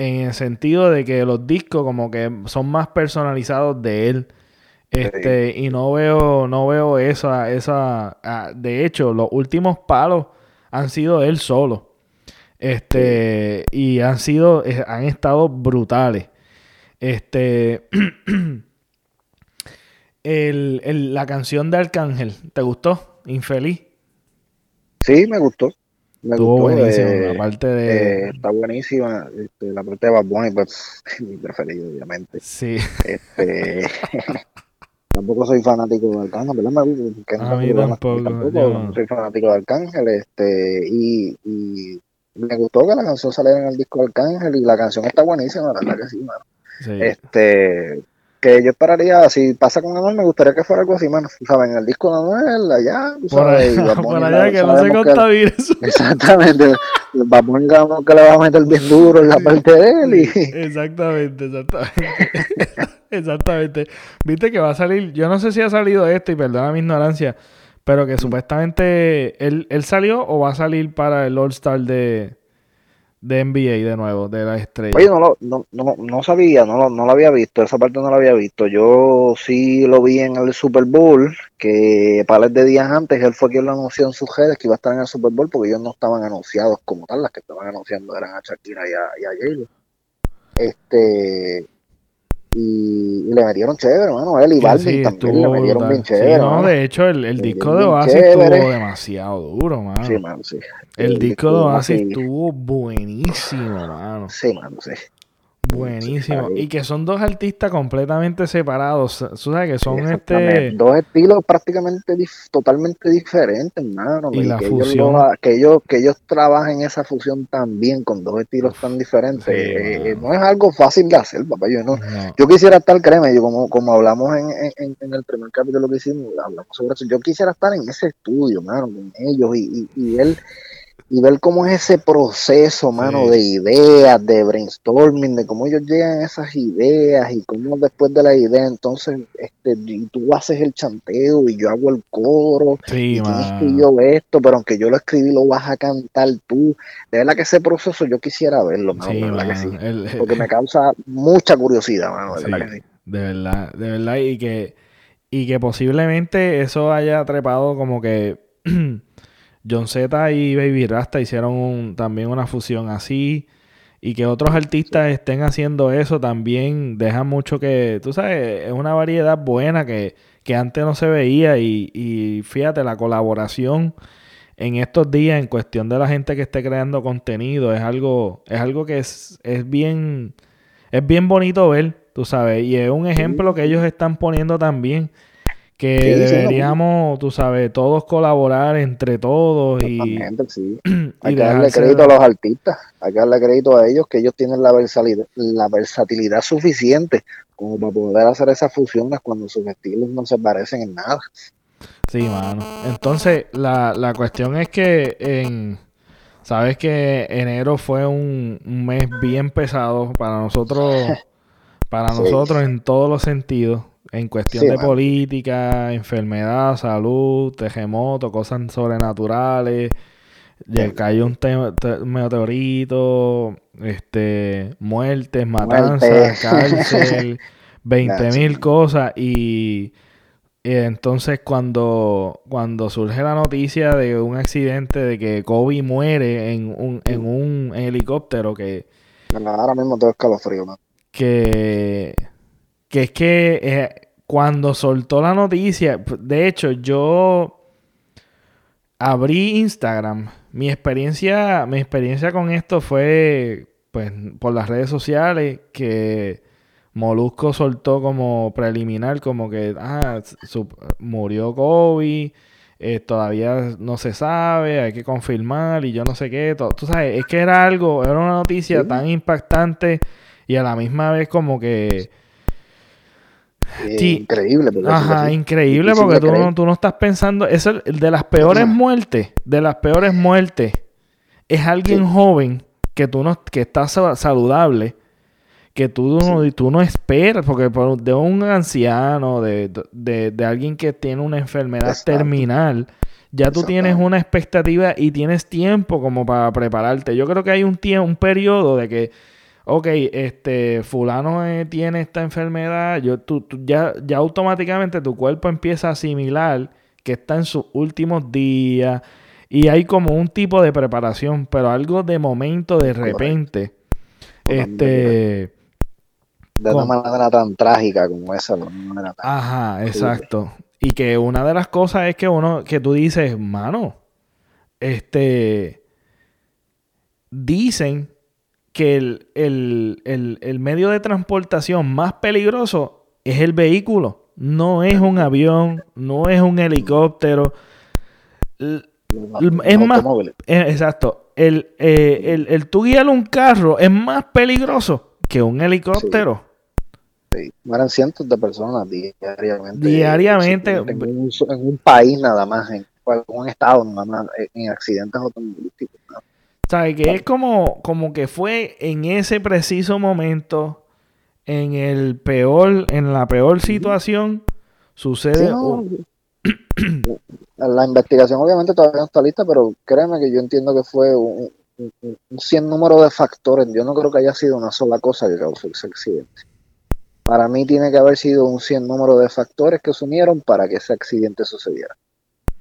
S1: En el sentido de que los discos como que son más personalizados de él. Este, y no veo, no veo esa, esa. Ah, de hecho, los últimos palos han sido él solo. Este, y han sido, eh, han estado brutales. Este, *clears throat* el, la canción de Arcángel, ¿te gustó? Infeliz.
S2: Sí, me gustó. Me
S1: Estuvo gustó. Eh, la parte de...
S2: Eh, está buenísima. Este, la parte de Bad Bunny, pues, *laughs* mi preferido, obviamente.
S1: Sí.
S2: Este, *laughs* *laughs* tampoco soy fanático de Arcángel, ¿verdad?
S1: Que no a mí tampoco. tampoco
S2: soy fanático de Arcángel. Este, y, y me gustó que la canción saliera en el disco de Arcángel y la canción está buenísima, la verdad que sí, mano. Sí. Este, que yo esperaría, si pasa con Anuel, me gustaría que fuera algo así, mano. ¿Sabes? En el disco de Anuel, allá,
S1: Por allá, por allá que no se contamine
S2: Exactamente. Vamos a que le va a meter bien duro en la parte de él. Y...
S1: Exactamente, exactamente. *laughs* exactamente. Viste que va a salir, yo no sé si ha salido esto, y perdona mi ignorancia, pero que supuestamente él, él salió o va a salir para el All Star de de NBA de nuevo, de la estrella.
S2: Oye, no, no, no, no sabía, no, no lo había visto, esa parte no la había visto. Yo sí lo vi en el Super Bowl, que para de días antes él fue quien lo anunció en sus redes que iba a estar en el Super Bowl porque ellos no estaban anunciados como tal, las que estaban anunciando eran a Shakira y a, y Este, y, le metieron chévere, hermano. Él y Balvin también le metieron bien chévere.
S1: no, de hecho, el, el disco de Oasis estuvo demasiado duro, mano.
S2: Sí, mano, sí.
S1: El, disco de Oasis estuvo buenísimo, mano.
S2: Sí, mano, sí.
S1: Buenísimo. Y que son dos artistas completamente separados. Tú sabes que son este...
S2: Dos estilos prácticamente totalmente diferentes, hermano. Y, que, ellos que, ellos, que ellos trabajen esa fusión también con dos estilos tan diferentes. Eh, no es algo fácil de hacer, papá. Yo, no, yo quisiera estar, créeme, yo como, como hablamos en, en, el primer capítulo que hicimos, hablamos sobre eso. Yo quisiera estar en ese estudio, hermano, con ellos y, y, y él y ver cómo es ese proceso, mano, de ideas, de brainstorming, de cómo ellos llegan a esas ideas y cómo después de la idea, entonces, este, tú haces el chanteo y yo hago el coro sí, y que yo esto, pero aunque yo lo escribí, lo vas a cantar tú. De verdad que ese proceso yo quisiera verlo, mano, de verdad que sí. porque me *laughs* causa mucha curiosidad, mano, de verdad que sí.
S1: De verdad, de verdad, y que, y que posiblemente eso haya trepado como que *clears throat* John Z y Baby Rasta hicieron también una fusión así. Y que otros artistas estén haciendo eso también deja mucho que, tú sabes, es una variedad buena que, antes no se veía. Y, y fíjate, la colaboración en estos días en cuestión de la gente que esté creando contenido es algo, es algo que es, es bien, es bien bonito ver, tú sabes. Y es un ejemplo que ellos están poniendo también que deberíamos, tú sabes, todos colaborar entre todos y,
S2: sí. *clears throat* hay que darle crédito a los artistas, hay que darle crédito a ellos que ellos tienen la versatilidad, la versatilidad suficiente como para poder hacer esas fusiones cuando sus estilos no se parecen en nada.
S1: Sí, mano. Entonces, la, la cuestión es que en sabes que enero fue un, mes bien pesado para nosotros, para *laughs* nosotros en todos los sentidos en cuestión de política, enfermedad, salud, terremoto, cosas sobrenaturales. Ya cayó un meteorito, este, muertes, matanzas, *laughs* cárcel, 20 mil cosas. Y, entonces cuando, cuando surge la noticia de un accidente de que Kobe muere en un, en un helicóptero que...
S2: Ahora mismo tengo escalofrío, ¿no?
S1: Que que es que eh, cuando soltó la noticia, de hecho, yo abrí Instagram. Mi experiencia, mi experiencia con esto fue pues por las redes sociales que Molusco soltó como preliminar, como que ah, murió Kobe, eh, todavía no se sabe, hay que confirmar y yo no sé qué. Tú sabes, es que era algo, era una noticia tan impactante y a la misma vez como que
S2: Increíble.
S1: Ajá, increíble porque tú no, tú no, estás pensando, es el, de las peores muertes, de las peores muertes, es alguien joven que tú no, que está saludable, que tú no, tú no esperas, porque de un anciano, de, alguien que tiene una enfermedad terminal, ya tú tienes una expectativa y tienes tiempo como para prepararte. Yo creo que hay un un periodo de que ok, este, fulano eh, tiene esta enfermedad, yo, tú, ya, ya automáticamente tu cuerpo empieza a asimilar que está en sus últimos días y hay como un tipo de preparación, pero algo de momento, de repente, este...
S2: De una manera tan trágica como esa, de
S1: manera tan Ajá, exacto. Y que una de las cosas es que uno, que tú dices, mano, este, dicen que el, medio de transportación más peligroso es el vehículo. No es un avión, no es un helicóptero. Es más. Eh, exacto. El, eh, el, el, tú guiar un carro es más peligroso que un helicóptero.
S2: Sí. Mueren cientos de personas diariamente.
S1: Diariamente.
S2: En un, país nada más, en un estado nada más, en accidentes automovilísticos.
S1: ¿Sabes? Que es como, como que fue en ese preciso momento, en el peor, en la peor situación, sucede. *clears throat*
S2: la investigación obviamente todavía no está lista, pero créeme que yo entiendo que fue un, un, número de factores. Yo no creo que haya sido una sola cosa que causó ese accidente. Para mí tiene que haber sido un cien número de factores que se unieron para que ese accidente sucediera.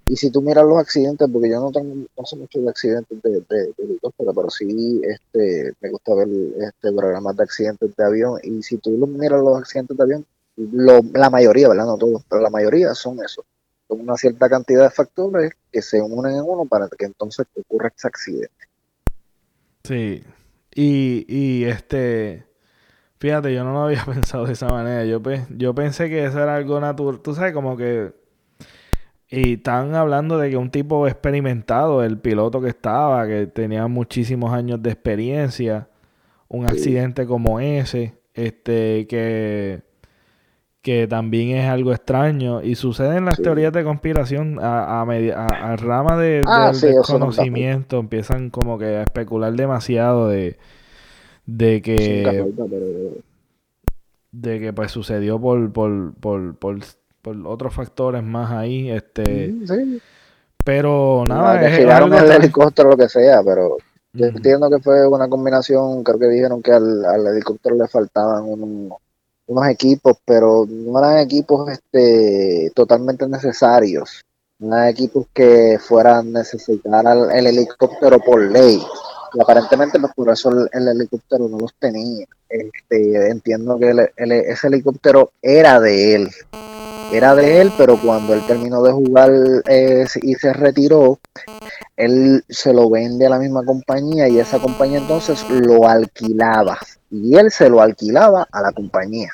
S2: Y si tú miras los accidentes, porque yo no tengo no sé mucho de accidentes de, de, helicóptero, pero sí este, me gusta ver este programas de accidentes de avión. Y si tú miras los accidentes de avión, la mayoría, ¿verdad? No todos, pero la mayoría son eso. Son una cierta cantidad de factores que se unen en uno para que entonces ocurra ese accidente.
S1: Sí. Y, y este. Fíjate, yo no lo había *laughs* pensado de esa manera. Yo, yo pensé que eso era algo natural. Tú sabes, como que. Y están hablando de que un tipo experimentado, el piloto que estaba, que tenía muchísimos años de experiencia, un accidente como ese, este, que que también es algo extraño. Y sucede en las teorías de conspiración a, a, rama de, ah, del desconocimiento empiezan como que a especular demasiado de, de que de que pues sucedió por por, por, por, otros factores más ahí este pero nada
S2: es algo el helicóptero lo que sea pero yo entiendo que fue una combinación creo que dijeron que al, al helicóptero le faltaban unos unos equipos, pero no eran equipos este, totalmente necesarios. No eran equipos que fueran necesitar el helicóptero por ley. Y aparentemente pues, por eso el, helicóptero no los tenía. Este, entiendo que ese helicóptero era de él. Era de él, pero cuando él terminó de jugar eh, y se retiró, él se lo vende a la misma compañía y esa compañía entonces lo alquilaba y él se lo alquilaba a la compañía.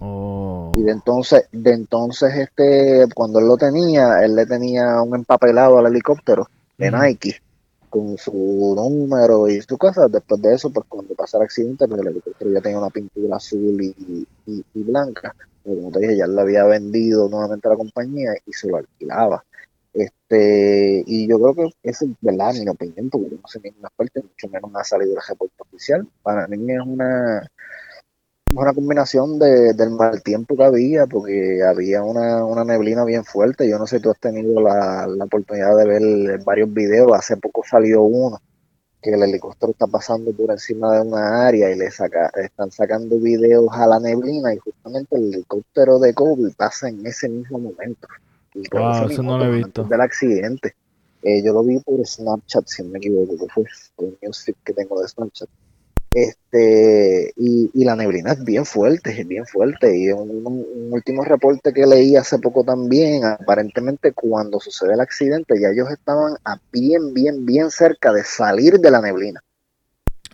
S2: Oh. Y de entonces, de entonces este, cuando él lo tenía, él le tenía un empapelado al helicóptero de Nike con su número y su cosa. Después de eso, pues cuando pasa el accidente, pues el helicóptero ya tenía una pintura azul y, blanca. como te dije, ya le había vendido nuevamente a la compañía y se lo alquilaba. Este, y yo creo que es verdad, mi opinión, porque no sé ninguna parte, mucho menos ha salido el reporte oficial. Para mí es una una combinación de, del mal tiempo que había, porque había una, una, neblina bien fuerte. Yo no sé si tú has tenido la, la, oportunidad de ver varios videos. Hace poco salió uno que el helicóptero está pasando por encima de una área y le saca, están sacando videos a la neblina y justamente el helicóptero de Kobe pasa en ese mismo momento. Y
S1: eso no lo he visto.
S2: Del accidente. Eh, yo lo vi por Snapchat, si no me equivoco, que fue el newsfeed que tengo de Snapchat. Este, y, la neblina es bien fuerte, es bien fuerte. Y un, último reporte que leí hace poco también, aparentemente cuando sucede el accidente, ya ellos estaban a bien, bien, bien cerca de salir de la neblina.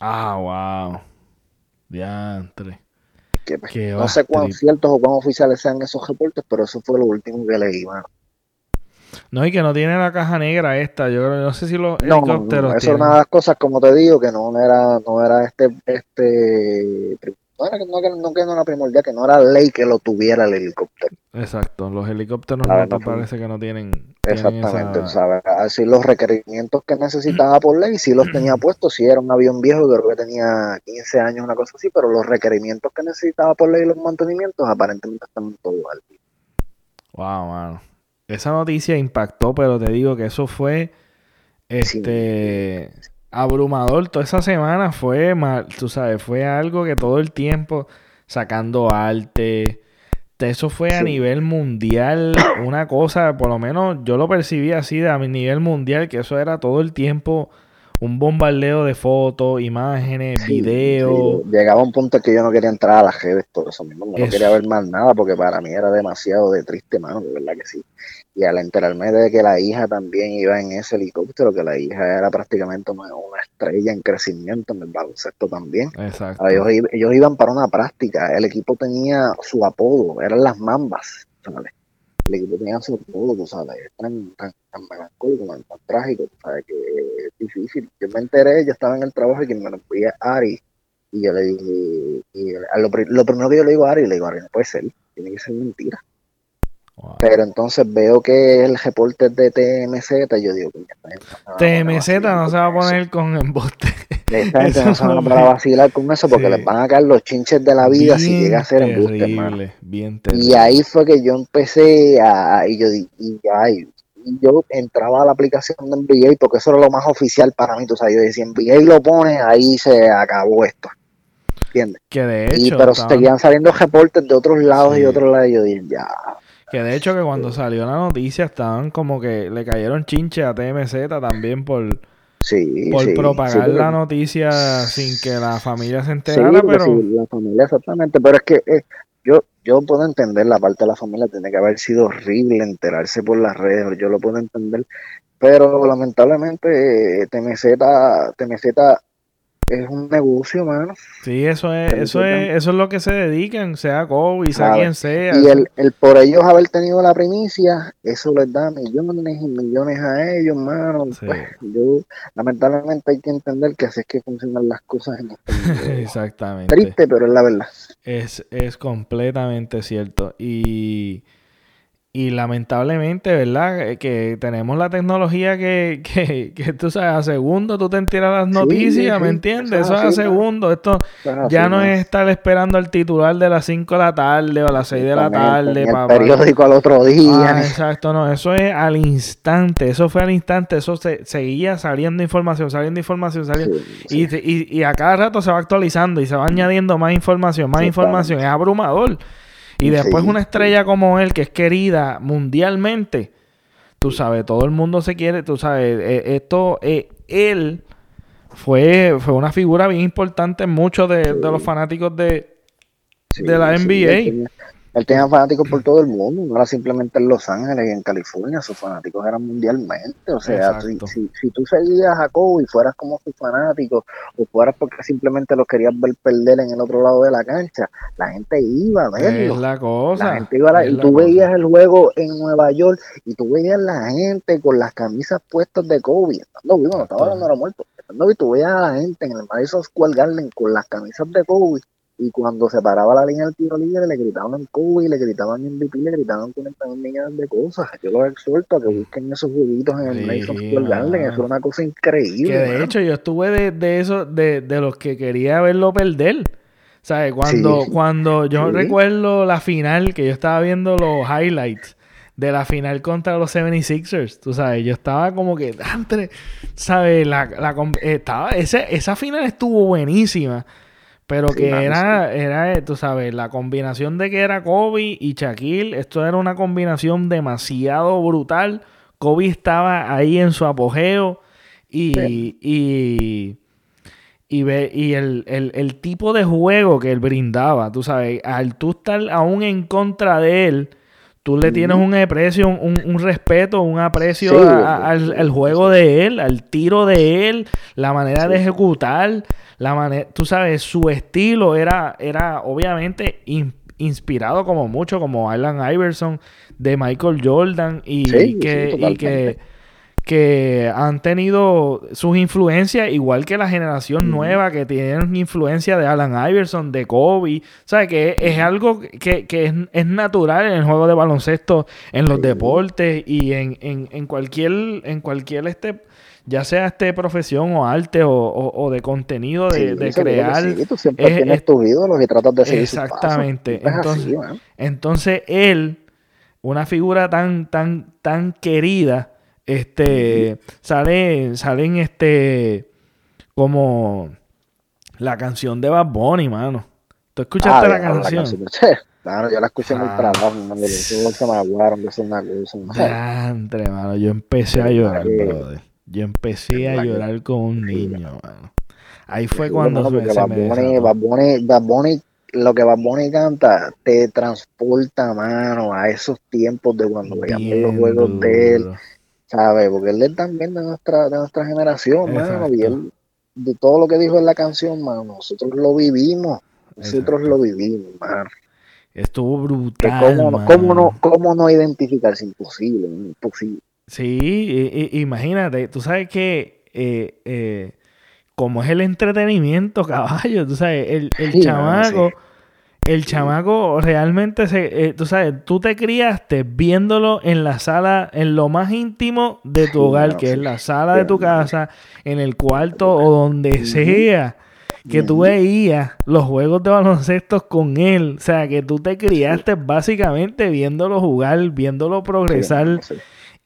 S1: Ah, wow. Diantre.
S2: Pues, no sé cuán ciertos o cuán oficiales sean esos reportes, pero eso fue lo último que leí, mano.
S1: No, y que no tiene la caja negra esta. Yo no sé si los
S2: no, helicópteros. No, eso es una de las cosas, como te digo, que no era, no era este, este no era, no, que no era primordial, que no era ley que lo tuviera el helicóptero.
S1: Exacto, los helicópteros no te parece que no tienen.
S2: Exactamente, ¿sabes? Así los requerimientos que necesitaba por ley, sí los tenía *clears throat* puestos, si era un avión viejo, creo que tenía 15 años, una cosa así, pero los requerimientos que necesitaba por ley los mantenimientos aparentemente están todos al
S1: Wow, mano esa noticia impactó, pero te digo que eso fue este abrumador. Toda esa semana fue mal, tú sabes, fue algo que todo el tiempo sacando arte. Eso fue a nivel mundial, una cosa, por lo menos yo lo percibí así de a nivel mundial, que eso era todo el tiempo un bombardeo de fotos, imágenes, videos.
S2: Llegaba un punto que yo no quería entrar a las redes, por eso mismo. No quería ver más nada porque para mí era demasiado de triste, mano, de verdad que sí. Y al enterarme de que la hija también iba en ese helicóptero, que la hija era prácticamente una, estrella en crecimiento en el baloncesto también. Exacto. Ellos, ellos iban para una práctica. El equipo tenía su apodo, eran las mambas. ¿sabes? El equipo tenía su todo, tú sabes, es tan, tan, tan melancólico, tan, trágico, tú sabes, que es difícil. Yo me enteré, yo estaba en el trabajo y quien me lo fui a Ari, y yo le dije, y lo, lo, primero que yo le digo a Ari, le digo, Ari, no puede ser, tiene que ser mentira. Pero entonces veo que el reporte de TMZ, yo digo,
S1: TMZ no se va a poner con embuste. *laughs*
S2: Esta gente no se van a vacilar con eso porque les van a caer los chinches de la vida si llega a ser embuste, hermano. y ahí fue que yo empecé a, y yo, y, yo entraba a la aplicación de NBA porque eso era lo más oficial para mí, tú sabes, yo decía, NBA lo pone, ahí se acabó esto. ¿Entiendes?
S1: Que de hecho.
S2: Y, pero seguían saliendo reportes de otros lados y y otros lados. Y yo dije, ya,
S1: que de hecho que cuando salió la noticia estaban como que le cayeron chinche a TMZ también por, por propagar la noticia sin que la familia se enterara, pero...
S2: la familia exactamente, pero es que eh, yo, yo puedo entender la parte de la familia, tiene que haber sido horrible enterarse por las redes, yo lo puedo entender, pero lamentablemente TMZ, TMZ es un negocio, mano.
S1: Sí, eso es, eso es, eso es lo que se dedican, sea Kobe, sea quien sea.
S2: Y el, el, por ellos haber tenido la primicia, eso les da millones y millones a ellos, mano. Pues, yo, lamentablemente hay que entender que así es que funcionan las cosas en
S1: este *laughs* Exactamente.
S2: Triste, pero es la verdad.
S1: Es, es completamente cierto. Y y lamentablemente, ¿verdad? Eh, que tenemos la tecnología que, *laughs* que, que tú sabes, a segundo tú te enteras las noticias, ¿me entiendes? Eso, es a segundo. Esto ya no es estar esperando al titular de las 5 de la tarde o a las 6 de la tarde.
S2: El periódico al otro día.
S1: Ah, exacto, no. Eso es al instante. Eso fue al instante. Eso se, seguía saliendo información, saliendo información, saliendo. Y, y, y, a cada rato se va actualizando y se va añadiendo más información, más información. Es abrumador. Y después una estrella como él, que es querida mundialmente, tú sabes, todo el mundo se quiere, tú sabes, eh, esto, eh, él fue, fue una figura bien importante en muchos de, los fanáticos de, de la NBA.
S2: Él tenía fanáticos por todo el mundo, no era simplemente en Los Ángeles y en California, sus fanáticos eran mundialmente. O sea, si, si, tú seguías a Kobe y fueras como sus fanáticos, o fueras porque simplemente los querías ver perder en el otro lado de la cancha, la gente iba a verlo.
S1: Es la cosa.
S2: La gente iba a y tú veías el juego en Nueva York y tú veías la gente con las camisas puestas de Kobe, estando vivo, no estaba hablando era muerto. Estando vivo, tú veías a la gente en el Madison Square Garden con las camisas de Kobe y cuando se paraba la línea del tiro libre le gritaban Kobe, le gritaban MVP, le gritaban 41 millones de cosas. Yo los exhorto a que busquen esos juguitos en el Mason Square Garden, eso es una cosa increíble.
S1: Que de hecho yo estuve de, de eso, de, de los que quería verlo perder. ¿Sabes? Cuando, cuando yo recuerdo la final, que yo estaba viendo los highlights de la final contra los 76ers, tú sabes, yo estaba como que, ¿sabes? La, la, estaba, ese, esa final estuvo buenísima. Pero que era, era, tú sabes, la combinación de que era Kobe y Shaquille, esto era una combinación demasiado brutal. Kobe estaba ahí en su apogeo y, y, y, ve, y el, el, tipo de juego que él brindaba, tú sabes, al tú estar aún en contra de él, tú le tienes un aprecio, un, un, respeto, un aprecio al, juego de él, al tiro de él, la manera de ejecutar la manera, tú sabes, su estilo era, era obviamente inspirado como mucho, como Alan Iverson, de Michael Jordan, y, que, que, que, han tenido sus influencias, igual que la generación nueva, que tienen influencia de Alan Iverson, de Kobe, ¿sabes? Que es, algo que, que es, natural en el juego de baloncesto, en los deportes y en, en, en cualquier, en cualquier este ya sea este profesión o arte o, de contenido de, crear.
S2: Sí, tú siempre tienes tus ídolos y tratas de seguir
S1: Exactamente. Entonces, entonces él, una figura tan, tan, tan querida, este, sale, salen este, como la canción de Bad Bunny, mano. ¿Tú escuchaste ah, la, canción?
S2: Claro, yo la escuché muy para abajo, mano. se me aguaron, que es una cosa.
S1: Entre, mano. Yo empecé a llorar, brother. Yo empecé a llorar como un niño, mano. Ahí fue cuando se, me
S2: Bunny, lo que Bad Bunny canta te transporta, mano, a esos tiempos de cuando veíamos los juegos de él, ¿sabes? Porque él es también de nuestra, de nuestra generación, mano, y él, de todo lo que dijo en la canción, mano, nosotros lo vivimos, nosotros lo vivimos, mano.
S1: Estuvo brutal.
S2: Cómo, ¿Cómo, no, ¿Cómo no identificarse? Imposible, imposible.
S1: Sí, imagínate, tú sabes que eh, eh, como es el entretenimiento, *laughs* caballo, tú sabes, el, el chamaco, el chamaco realmente se, eh, tú sabes, tú te criaste viéndolo en la sala, en lo más íntimo de tu hogar, que es la sala de tu casa, en el cuarto o donde sea que tú veías los juegos de baloncesto con él. O sea, que tú te criaste básicamente viéndolo jugar, viéndolo progresar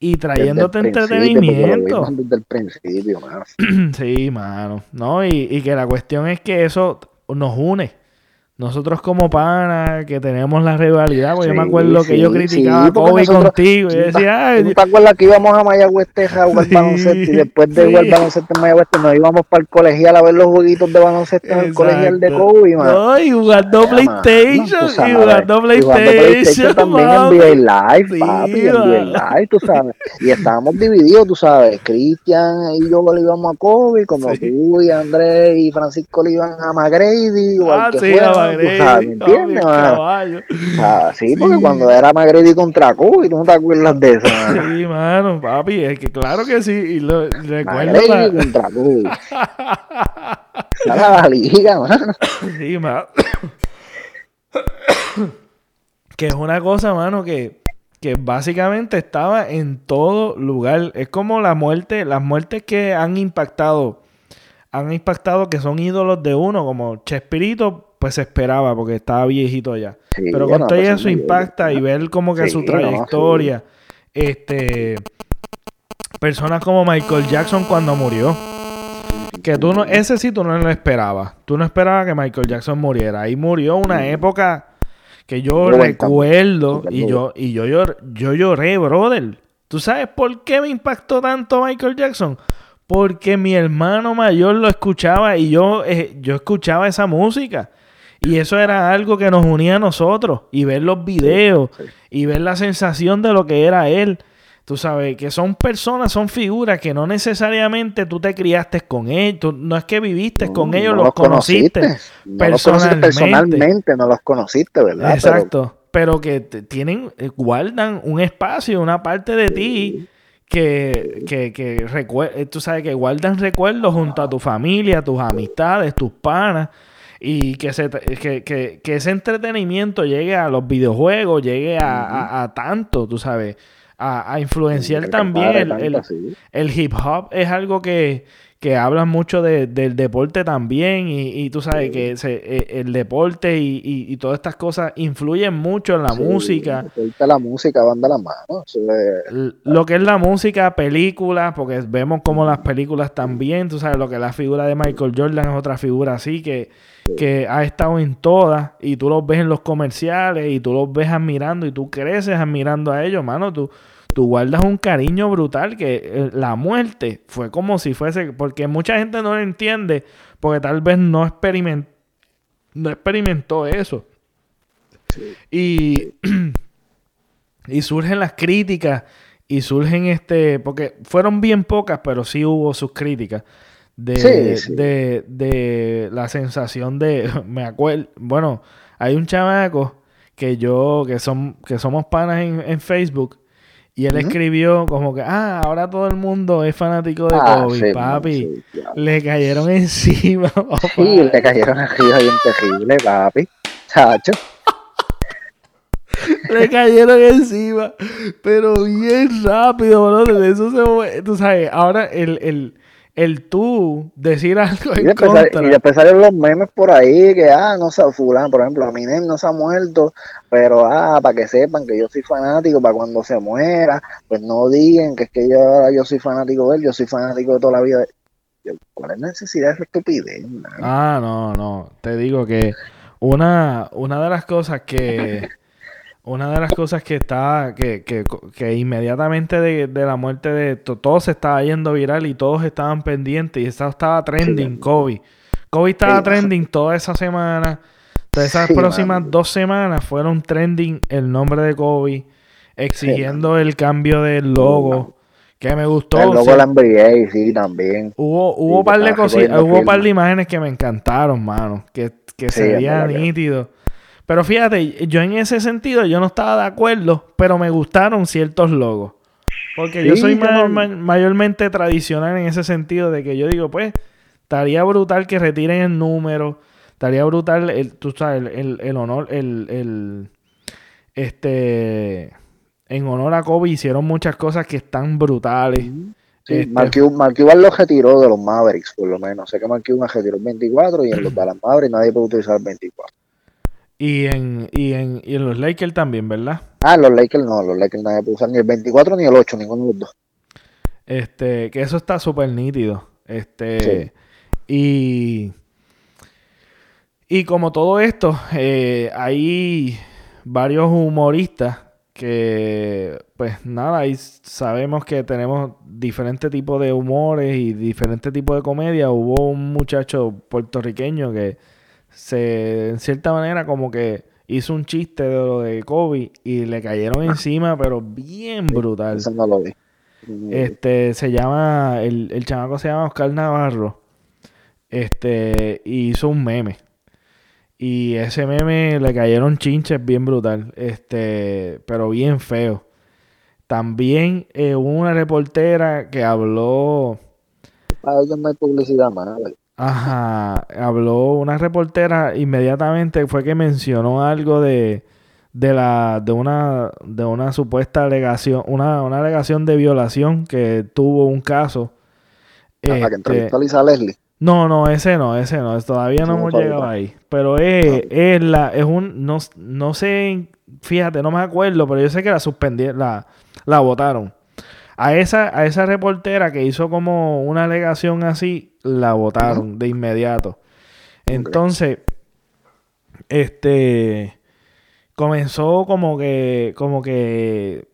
S1: y trayéndote entretenimiento.
S2: Desde el principio, *clears throat*
S1: sí, mano. No, y, que la cuestión es que eso nos une. Nosotros como pana que tenemos la rivalidad, porque yo me acuerdo que yo criticaba a Kobe contigo y decía,
S2: ay, ¿te acuerdas que íbamos a Mayagüez a jugar baloncesto y después de jugar baloncesto en Mayagüez nos íbamos para el colegial a ver los jueguitos de baloncesto en el colegial de Kobe, man?
S1: No, y jugando PlayStation, y jugando PlayStation,
S2: también en VA Live, papi, en VA. Live, tú sabes. Y estábamos divididos, tú sabes, Cristian y yo le íbamos a Kobe, como tú y Andrés y Francisco le iban a McGrady o al que fuera ¿Me entiendes, ah, sí, porque cuando era Magredi contra Cuba, tú no te acuerdas de eso,
S1: Sí, mano, papi, es que claro que sí. Y lo, recuerdo
S2: la... contra Cuba. la liga, mano.
S1: Sí, mano. *coughs* que es una cosa, mano, que, que básicamente estaba en todo lugar. Es como la muerte, las muertes que han impactado, han impactado que son ídolos de uno, como Chespirito, pues se esperaba porque estaba viejito ya. Pero con todo eso impacta y ver como que su trayectoria, este, personas como Michael Jackson cuando murió, que tú no, ese sí tú no lo esperabas, tú no esperabas que Michael Jackson muriera, ahí murió una época que yo recuerdo y yo y yo, yo, yo lloré, brother. ¿Tú sabes por qué me impactó tanto Michael Jackson? Porque mi hermano mayor lo escuchaba y yo, eh, yo escuchaba esa música. Y eso era algo que nos unía a nosotros. Y ver los videos y ver la sensación de lo que era él. Tú sabes que son personas, son figuras que no necesariamente tú te criaste con ellos. no es que viviste con ellos, los, conociste, personalmente.
S2: personalmente. No los conociste, ¿verdad?
S1: Exacto. Pero, que tienen, eh, guardan un espacio, una parte de ti que, que, que eh, tú sabes que guardan recuerdos junto a tu familia, tus amistades, tus panas y que, se, que, que, que, ese entretenimiento llegue a los videojuegos, llegue a, a, tanto, tú sabes, a, a influenciar también. El, el, hip hop es algo que, que hablan mucho de, del deporte también y, y tú sabes que se, e, el deporte y, y, todas estas cosas influyen mucho en la música.
S2: La música van de la mano.
S1: Lo que es la música, películas, porque vemos como las películas también, tú sabes, lo que es la figura de Michael Jordan es otra figura así que que ha estado en todas y tú los ves en los comerciales y tú los ves admirando y tú creces admirando a ellos, mano, tú, tú guardas un cariño brutal que eh, la muerte fue como si fuese, porque mucha gente no lo entiende porque tal vez no, experimentó no experimentó eso. Y, *clears throat* y surgen las críticas y surgen este, porque fueron bien pocas, pero sí hubo sus críticas de, de, de la sensación de, *laughs* me acuerdo, bueno, hay un chamaco que yo, que, son, que somos panas en, Facebook, y él escribió como que, ah, ahora todo el mundo es fanático de ah, Kobe, papi. le cayeron *laughs* encima.
S2: sí, le cayeron arriba bien terrible, papi. Chacho. *laughs*
S1: le cayeron encima, pero bien rápido, boludo. Eso se Tú sabes, ahora el, el, el tú decir *laughs* algo en y contra.
S2: Y después salen los memes por ahí que, ah, no sé, fulano, por ejemplo, a Minem no se ha muerto, pero, ah, para que sepan que yo soy fanático, para cuando se muera, pues no digan que es que yo, yo soy fanático de él, yo soy fanático de toda la vida. ¿Cuál es la necesidad de esa estupidez?
S1: Ah, no, no, te digo que una, una de las cosas que una de las cosas que está, que, que, que inmediatamente de, la muerte de todo se estaba yendo viral y todos estaban pendientes y eso estaba trending, Kobe. Kobe estaba trending toda esa semana. Todas esas próximas dos semanas fueron trending el nombre de Kobe, exigiendo el cambio del logo. Que me gustó.
S2: El logo de la NBA, sí, también.
S1: Hubo, hubo par de cositas, hubo par de imágenes que me encantaron, mano. Que, que se veían nítidos. Pero fíjate, yo en ese sentido yo no estaba de acuerdo, pero me gustaron ciertos logos. Porque yo soy mayormente tradicional en ese sentido de que yo digo, pues, estaría brutal que retiren el número, estaría brutal, el, tú sabes, el, honor, el, el, este, en honor a Kobe hicieron muchas cosas que están brutales.
S2: Sí, este, lo retiró de los Mavericks, por lo menos. Sé que Mark Cuban retiró el 24 y en los *clears throat* Dallas Mavericks nadie puede utilizar el 24.
S1: Y en, y en, y en los Lakers también, ¿verdad?
S2: Ah, los Lakers no, los Lakers nadie puede usar ni el 24 ni el 8, ninguno de los dos.
S1: Este, que eso está súper nítido. Este, y, Y como todo esto, eh, hay varios humoristas que, pues nada, ahí sabemos que tenemos diferentes tipos de humores y diferentes tipos de comedia. Hubo un muchacho puertorriqueño que se, en cierta manera, como que hizo un chiste de lo de Kobe y le cayeron encima, pero bien brutal. Este, se llama, el, el chamaco se llama Oscar Navarro. Este, y hizo un meme. Y ese meme le cayeron chinches bien brutal. Este, pero bien feo. También eh, hubo una reportera que habló.
S2: Para ellos no hay publicidad más.
S1: Ajá, habló una reportera inmediatamente fue que mencionó algo de, de la de una de una supuesta alegación, una, una alegación de violación que tuvo un caso.
S2: Ah, que este, entrevistó a Lisa Leslie.
S1: No, no, ese no, ese no, todavía no, hemos llegado ahí. Pero es, es la, es un, no, no sé, fíjate, no me acuerdo, pero yo sé que la suspendieron, la, la votaron. A esa, a esa reportera que hizo como una alegación así, la votaron de inmediato. Entonces, este comenzó como que, como que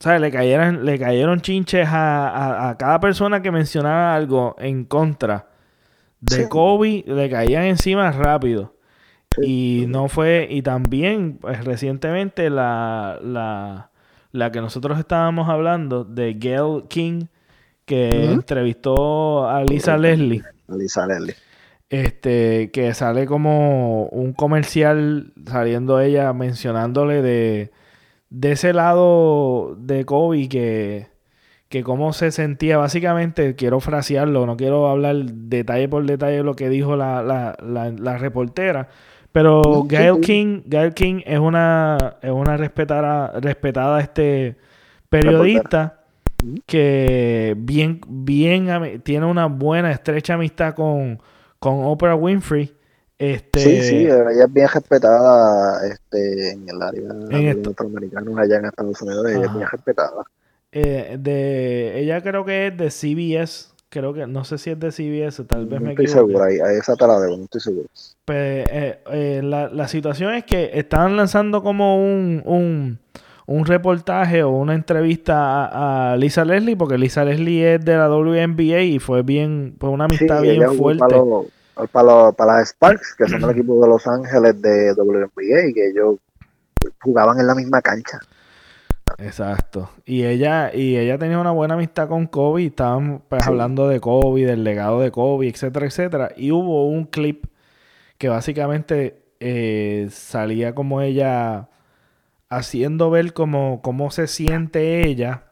S1: ¿sabes? Le cayeron, le cayeron chinches a, cada persona que mencionara algo en contra de Kobe, le caían encima rápido. Y no fue, y también pues, recientemente la, la, la, que nosotros estábamos hablando de Gail King, que entrevistó a Lisa Leslie.
S2: Lisa Leslie.
S1: Este, que sale como un comercial saliendo ella mencionándole de de ese lado de Kobe que, que cómo se sentía, básicamente, quiero frasearlo, no quiero hablar detalle por detalle de lo que dijo la, la, la, reportera, pero Gail King, Gail King es una, es una respetada, respetada este periodista que bien, bien tiene una buena, estrecha amistad con, con Oprah Winfrey este,
S2: sí, sí, ella es bien respetada este, en el área en norteamericana, allá en Estados Unidos, ella es bien respetada.
S1: Eh, de, ella creo que es de CBS, creo que, no sé si es de CBS, tal vez me
S2: estoy seguro, ahí, a esa debo, no estoy seguro.
S1: Pues, eh, eh, la, la, situación es que estaban lanzando como un, un, un reportaje o una entrevista a, Lisa Leslie, porque Lisa Leslie es de la WNBA y fue bien, fue una amistad bien fuerte
S2: para, para las Sparks, que son el equipo de Los Ángeles de WNBA, y que ellos jugaban en la misma cancha.
S1: Exacto. Y ella, y ella tenía una buena amistad con Kobe, estaban pues, hablando de Kobe, del legado de Kobe, etcétera, etcétera. Y hubo un clip que básicamente eh, salía como ella haciendo ver como, cómo se siente ella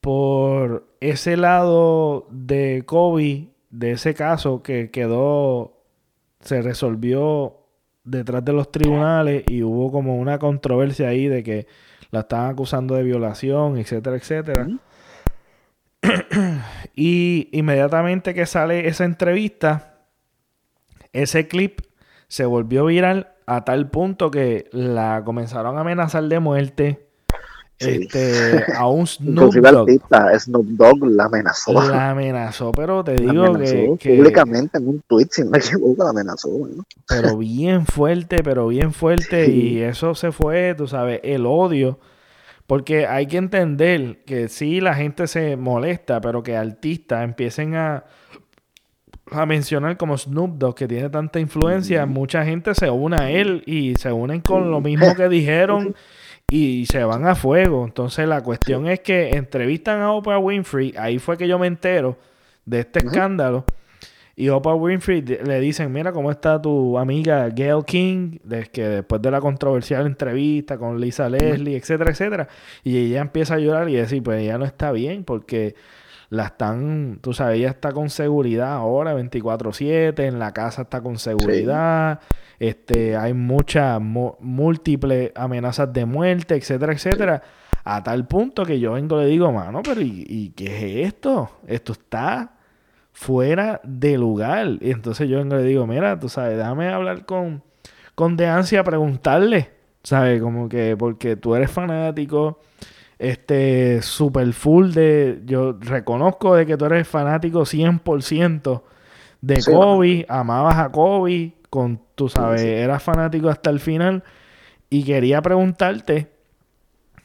S1: por ese lado de Kobe de ese caso que quedó, se resolvió detrás de los tribunales y hubo como una controversia ahí de que la estaban acusando de violación, etcétera, etcétera. *clears throat* y inmediatamente que sale esa entrevista, ese clip se volvió viral a tal punto que la comenzaron a amenazar de muerte este, a un *laughs* Snoop Dogg.
S2: Snoop Dogg la amenazó.
S1: La amenazó, pero te digo que,
S2: Públicamente en un tweet, si no me equivoco, la amenazó.
S1: Pero *laughs* bien fuerte, pero bien fuerte. Y eso se fue, tú sabes, el odio. Porque hay que entender que sí, la gente se molesta, pero que artistas empiecen a, a mencionar como Snoop Dogg, que tiene tanta influencia, mucha gente se une a él y se unen con lo mismo que *laughs* dijeron y se van a fuego. Entonces la cuestión es que entrevistan a Oprah Winfrey, ahí fue que yo me entero de este escándalo. Y Oprah Winfrey le dicen, mira cómo está tu amiga Gail King, de que después de la controversial entrevista con Lisa Leslie, etcétera, etcétera. Y ella empieza a llorar y decir, pues ella no está bien porque la están, tú sabes, ella está con seguridad ahora, 24/7, en la casa está con seguridad. Este, hay muchas, múltiples amenazas de muerte, etcétera, etcétera. A tal punto que yo vengo y le digo, mano, pero ¿y, qué es esto? Esto está fuera de lugar. Y entonces yo vengo y le digo, mira, tú sabes, déjame hablar con, con De Ansia, preguntarle, ¿sabes? Como que, porque tú eres fanático, este, super full de, yo reconozco de que tú eres fanático 100% de Kobe, amabas a Kobe, con, tú sabes, eras fanático hasta el final. Y quería preguntarte,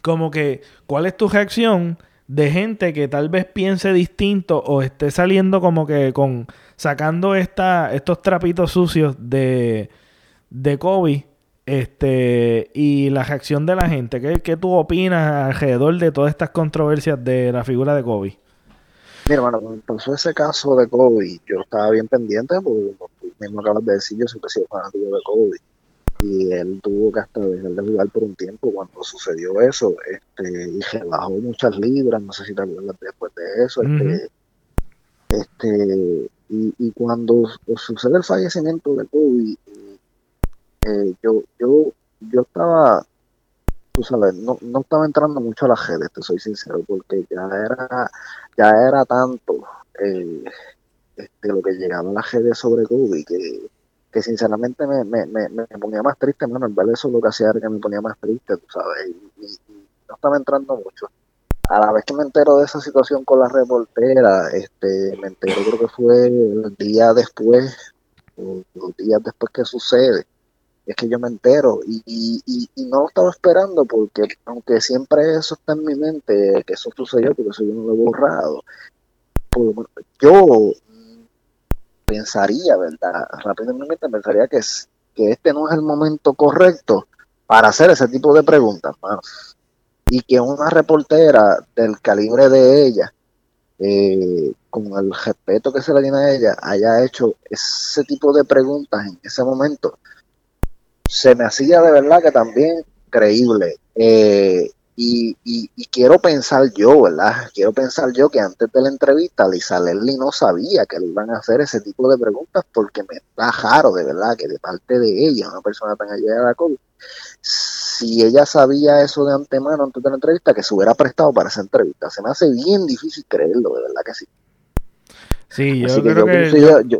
S1: como que, ¿cuál es tu reacción de gente que tal vez piense distinto o esté saliendo como que con, sacando esta, estos trapitos sucios de, de Kobe? Este, y la reacción de la gente, ¿qué, ¿qué tú opinas alrededor de todas estas controversias de la figura de Kobe?
S2: Mira, bueno, cuando pasó ese caso de Kobe, yo estaba bien pendiente porque, mismo acabas de decir, yo siempre he sido fanático de Kobe. Y él tuvo que hasta dejar de jugar por un tiempo cuando sucedió eso. Este, y se bajó muchas libras, no sé si te acuerdas después de eso. Este, este, y, y cuando sucede el fallecimiento de Kobe, eh, yo, yo, yo estaba tú sabes, no, no estaba entrando mucho a la redes, te soy sincero, porque ya era, ya era tanto eh, este, lo que llegaba a la redes sobre Kobe que, que sinceramente me, me, me, ponía más triste, hermano, el ver eso lo que hacía era que me ponía más triste, tú sabes, y, no estaba entrando mucho. A la vez que me entero de esa situación con la reportera, este, me entero creo que fue el día después, los días después que sucede, es que yo me entero y, y, no lo estaba esperando porque aunque siempre eso está en mi mente, que eso sucedió porque eso yo no lo he borrado, pues, yo pensaría, ¿verdad? Rápidamente pensaría que, que este no es el momento correcto para hacer ese tipo de preguntas, Y que una reportera del calibre de ella, eh, con el respeto que se le tiene a ella, haya hecho ese tipo de preguntas en ese momento, se me hacía de verdad que también creíble. Eh, y, quiero pensar yo, ¿verdad? Quiero pensar yo que antes de la entrevista Lisa Leslie no sabía que le iban a hacer ese tipo de preguntas porque me está raro, de verdad, que de parte de ella, una persona tan allegada a COVID, si ella sabía eso de antemano antes de la entrevista, que se hubiera prestado para esa entrevista. Se me hace bien difícil creerlo, de verdad que sí.
S1: Sí, yo creo que...
S2: yo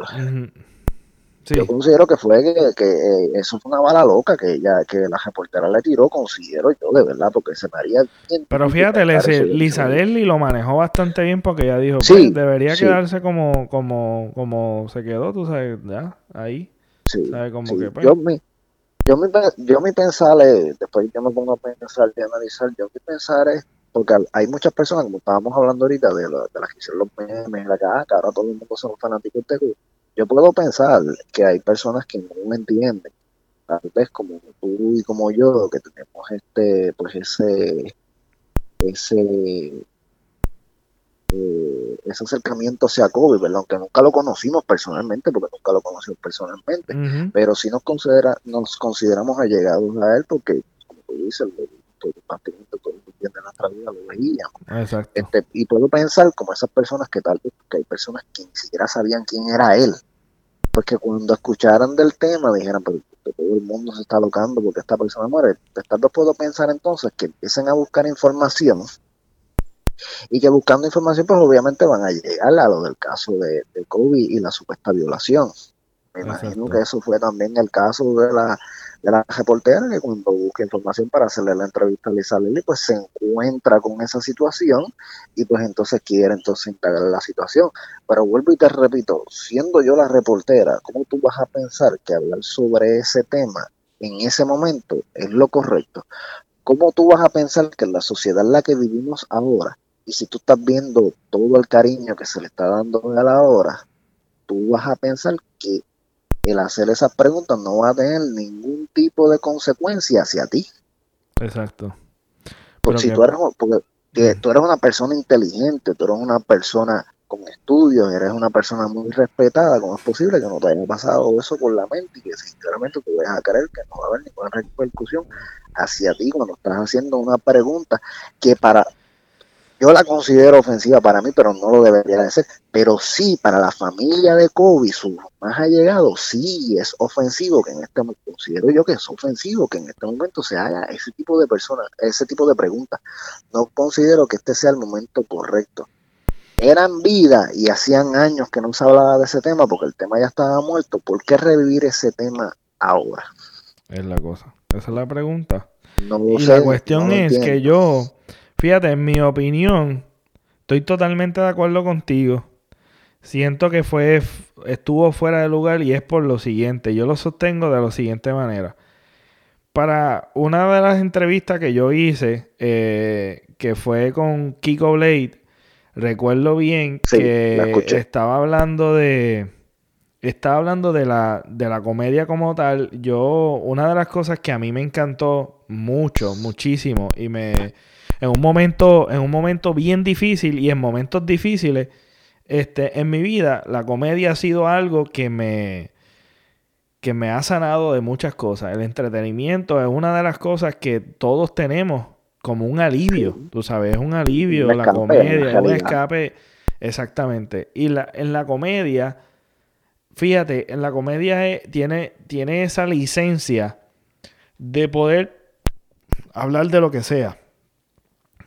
S2: considero que fue que, eh, eso fue una bala loca que ella, que la reportera le tiró, considero yo de verdad, porque se me haría
S1: Pero fíjate, Lisa Deli lo manejó bastante bien porque ella dijo que pues, debería quedarse como, como, como se quedó, tú sabes, ya, ahí.
S2: Sí, Como que, pues, yo mi, yo mi, yo mi pensar es, después yo me pongo a pensar y analizar, yo mi pensar es, porque hay muchas personas, como estábamos hablando ahorita, de, de las que hicieron los memes, la que, ah, ahora todo el mundo son fanáticos de yo puedo pensar que hay personas que no entienden, tal vez como tú y como yo, que tenemos este, pues ese, ese, eh, ese acercamiento hacia Kobe, ¿verdad? Aunque nunca lo conocimos personalmente, porque nunca lo conocimos personalmente, pero sí nos considera, nos consideramos allegados a él, porque, como tú dices, prácticamente todo el día de nuestra vida lo veíamos. Este, y puedo pensar como esas personas que tal vez, que hay personas que ni siquiera sabían quién era él, porque cuando escucharan del tema dijeran, pero todo el mundo se está locando porque esta persona muere. Tal vez puedo pensar entonces que empiecen a buscar información y que buscando información pues obviamente van a llegar a lo del caso de, de Kobe y la supuesta violación. Me imagino que eso fue también el caso de la la reportera que cuando busca información para hacerle la entrevista a Lisa Lely, pues se encuentra con esa situación y pues entonces quiere entonces integrar la situación. Pero vuelvo y te repito, siendo yo la reportera, ¿cómo tú vas a pensar que hablar sobre ese tema en ese momento es lo correcto? ¿Cómo tú vas a pensar que en la sociedad en la que vivimos ahora, y si tú estás viendo todo el cariño que se le está dando a la hora, tú vas a pensar que el hacer esas preguntas no va a tener ningún tipo de consecuencia hacia ti.
S1: Exacto.
S2: Porque si tú eres, porque tú eres una persona inteligente, tú eres una persona con estudios, eres una persona muy respetada, ¿cómo es posible que no te haya pasado eso por la mente y que sinceramente tú vayas a creer que no va a haber ninguna repercusión hacia ti cuando estás haciendo una pregunta que para yo la considero ofensiva para mí, pero no lo debería de ser. Pero sí, para la familia de Kobe, sus más allegados, sí es ofensivo que en este momento, considero yo que es ofensivo que en este momento se haga ese tipo de personas, ese tipo de preguntas. No considero que este sea el momento correcto. Eran vida y hacían años que no se hablaba de ese tema porque el tema ya estaba muerto. ¿Por qué revivir ese tema ahora?
S1: Es la cosa. Esa es la pregunta. y la cuestión es que yo Fíjate, en mi opinión, estoy totalmente de acuerdo contigo. siento que fue estuvo fuera de lugar y es por lo siguiente. Yo lo sostengo de la siguiente manera. Para una de las entrevistas que yo hice, eh, que fue con Kiko Blade, recuerdo bien que estaba hablando de. Estaba hablando de la, de la comedia como tal. Yo, una de las cosas que a mí me encantó mucho, muchísimo, y me. En un momento, en un momento bien difícil y en momentos difíciles, este, en mi vida, la comedia ha sido algo que me que me ha sanado de muchas cosas. El entretenimiento es una de las cosas que todos tenemos como un alivio, tú sabes, es un alivio, la comedia, un escape, exactamente. Y la, en la comedia, fíjate, en la comedia tiene, tiene esa licencia de poder hablar de lo que sea.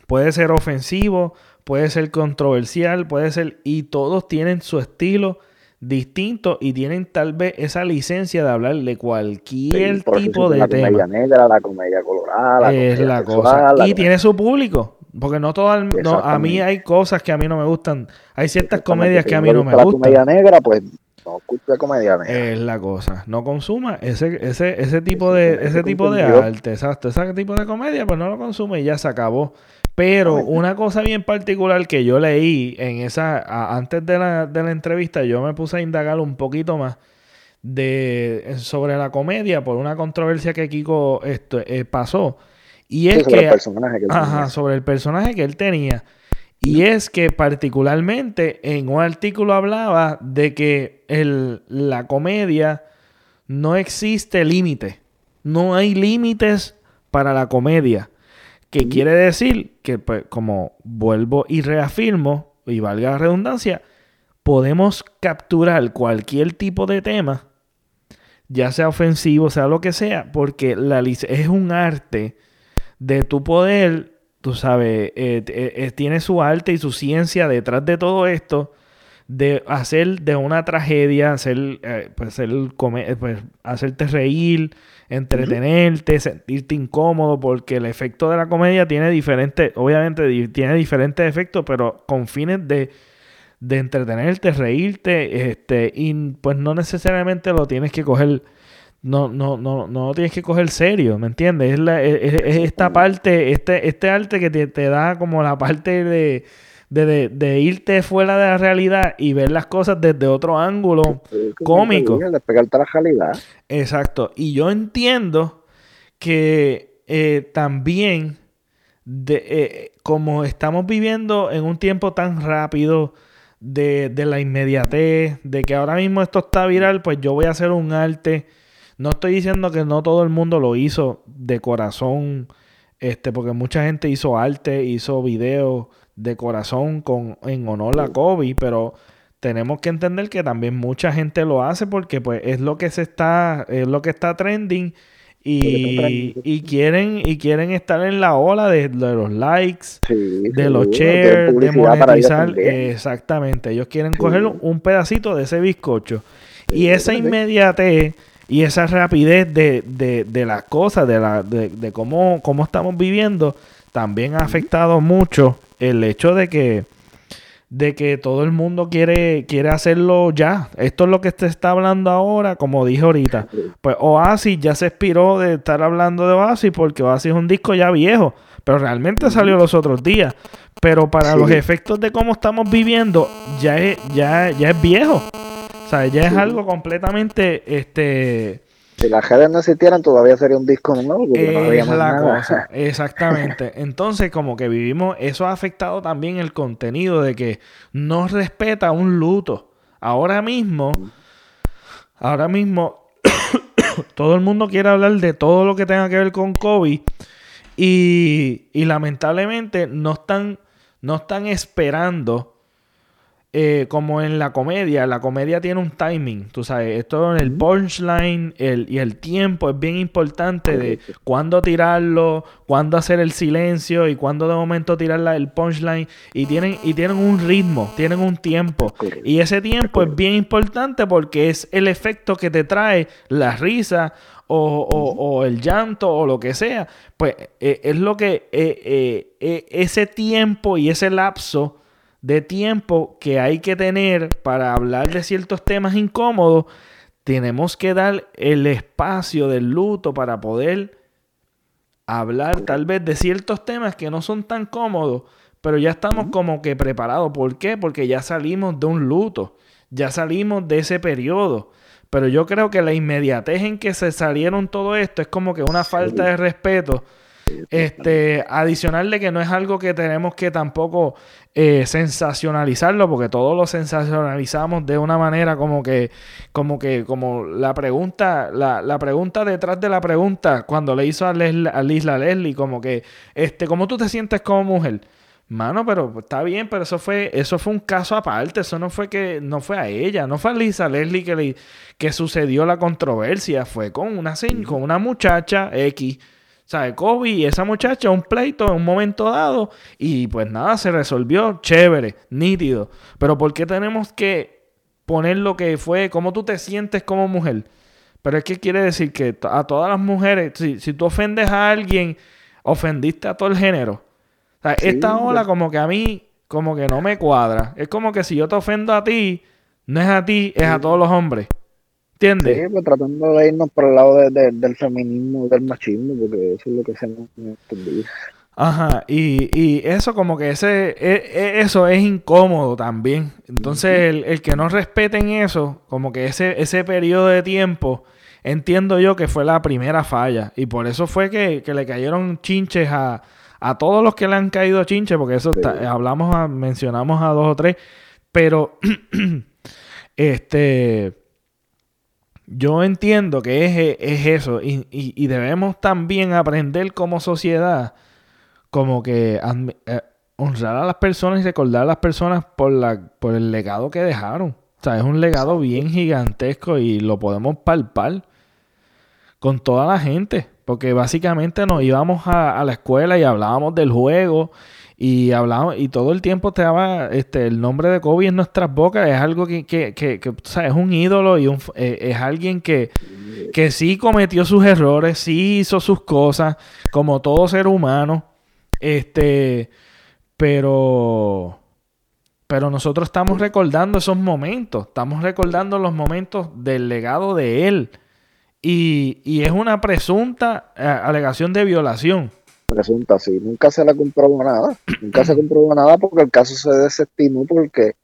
S1: Puede ser ofensivo, puede ser controversial, puede ser, y todos tienen su estilo distintos y tienen tal vez esa licencia de hablar de cualquier tipo de
S2: la
S1: tema.
S2: La comedia negra, la comedia colorada, la
S1: es la cosa. y tiene su público. Porque no todo no, a mí hay cosas que a mí no me gustan. Hay ciertas comedias que a mí no me gustan. La
S2: comedia negra, pues no escucha comedia negra.
S1: Es la cosa. No consuma ese, ese, ese tipo de, ese tipo de arte, exacto. Ese tipo de comedia, pues no lo consume y ya se acabó. Pero una cosa bien particular que yo leí en esa, antes de la, de la entrevista, yo me puse a indagar un poquito más de sobre la comedia por una controversia que Kiko esto, eh, pasó. Y es que, ajá, sobre el personaje que él tenía. Y es que particularmente en un artículo hablaba de que el, la comedia no existe límite. No hay límites para la comedia. Que quiere decir que, pues, como vuelvo y reafirmo, y valga la redundancia, podemos capturar cualquier tipo de tema, ya sea ofensivo, sea lo que sea, porque la es un arte de tu poder, tú sabes, eh, eh, eh, tiene su arte y su ciencia detrás de todo esto, de hacer de una tragedia, hacer, pues, pues, hacerte reír, entretenerte, sentirte incómodo, porque el efecto de la comedia tiene diferentes, obviamente tiene diferentes efectos, pero con fines de, de entretenerte, reírte, este, y pues no necesariamente lo tienes que coger, no, no, no, no lo tienes que coger serio, ¿me entiendes? Es, la, es, esta parte, este, este arte que te, te da como la parte de de, de, irte fuera de la realidad y ver las cosas desde otro ángulo cómico.
S2: Despegarte la realidad.
S1: Exacto. Y yo entiendo que eh, también, de, eh, como estamos viviendo en un tiempo tan rápido, de, de, la inmediatez, de que ahora mismo esto está viral, pues yo voy a hacer un arte. No estoy diciendo que no todo el mundo lo hizo de corazón, este, porque mucha gente hizo arte, hizo videos de corazón con, en honor a Kobe, pero tenemos que entender que también mucha gente lo hace porque pues es lo que se está, es lo que está trending y, y quieren y quieren estar en la ola de, los likes, de los shares, de monetizar. Exactamente, ellos quieren coger un pedacito de ese bizcocho. y esa inmediatez y esa rapidez de, de, de las cosas, de, la, de, de cómo, cómo estamos viviendo, también ha afectado mucho el hecho de que de que todo el mundo quiere, quiere hacerlo ya. Esto es lo que se está hablando ahora, como dije ahorita. Pues Oasis ya se expiró de estar hablando de Oasis porque Oasis es un disco ya viejo, pero realmente salió los otros días. Pero para los efectos de cómo estamos viviendo, ya es, ya, ya es viejo. O sea, ya es algo completamente este
S2: si las redes no existieran, todavía sería un disco nuevo.
S1: Es la cosa, *laughs* exactamente. Entonces, como que vivimos, eso ha afectado también el contenido de que no respeta un luto. Ahora mismo, ahora mismo, *coughs* todo el mundo quiere hablar de todo lo que tenga que ver con COVID y, y lamentablemente no están, no están esperando eh, como en la comedia, la comedia tiene un timing, tú sabes, esto en el punchline el, y el tiempo es bien importante de cuándo tirarlo, cuándo hacer el silencio y cuándo de momento tirar el punchline y tienen, y tienen un ritmo, tienen un tiempo. Y ese tiempo es bien importante porque es el efecto que te trae la risa o, el llanto o lo que sea, pues eh, es lo que eh, ese tiempo y ese lapso de tiempo que hay que tener para hablar de ciertos temas incómodos, tenemos que dar el espacio del luto para poder hablar tal vez de ciertos temas que no son tan cómodos, pero ya estamos como que preparados. ¿Por qué? Porque ya salimos de un luto, ya salimos de ese periodo. Pero yo creo que la inmediatez en que se salieron todo esto es como que una falta de respeto este, adicional de que no es algo que tenemos que tampoco eh, sensacionalizarlo, porque todos lo sensacionalizamos de una manera como que, como que, como la pregunta, la, la pregunta detrás de la pregunta, cuando le hizo a, Leslie, a Lisla Leslie, como que, este, ¿cómo tú te sientes como mujer? Mano, pero está bien, pero eso fue, eso fue un caso aparte, eso no fue que, no fue a ella, no fue a Lisa Leslie que, le, que sucedió la controversia, fue con una, con una muchacha X sea, Kobe y esa muchacha, un pleito en un momento dado y pues nada, se resolvió, chévere, nítido. Pero ¿por qué tenemos que poner lo que fue, cómo tú te sientes como mujer? Pero es que quiere decir que a todas las mujeres, si, si tú ofendes a alguien, ofendiste a todo el género. O sea, esta ola como que a mí, como que no me cuadra. Es como que si yo te ofendo a ti, no es a ti, es a todos los hombres. ¿Entiendes?
S2: Sí, pues tratando de irnos por el lado del feminismo, del machismo, porque eso es lo que se nos entendido.
S1: Ajá, y, y eso como que ese, e, e, eso es incómodo también. Entonces, el, el, que no respeten eso, como que ese, ese periodo de tiempo, entiendo yo que fue la primera falla. Y por eso fue que, que le cayeron chinches a, a, todos los que le han caído chinches, porque eso hablamos, mencionamos a dos o tres, pero *clears throat* este yo entiendo que es, es eso y, y, debemos también aprender como sociedad como que eh, honrar a las personas y recordar a las personas por, la, por el legado que dejaron. O sea, es un legado bien gigantesco y lo podemos palpar con toda la gente. Porque básicamente nos íbamos a, a la escuela y hablábamos del juego y hablamos, y todo el tiempo te daba este, el nombre de Kobe en nuestras bocas. Es algo que, que, que, sea, es un ídolo y un, eh, es alguien que, que sí cometió sus errores, sí hizo sus cosas, como todo ser humano. Este, pero, pero nosotros estamos recordando esos momentos, estamos recordando los momentos del legado de él. Y, y es una presunta eh, alegación de violación
S2: presunta así. Nunca se le comprobó nada. Nunca se comprobó nada porque el caso se desestimó porque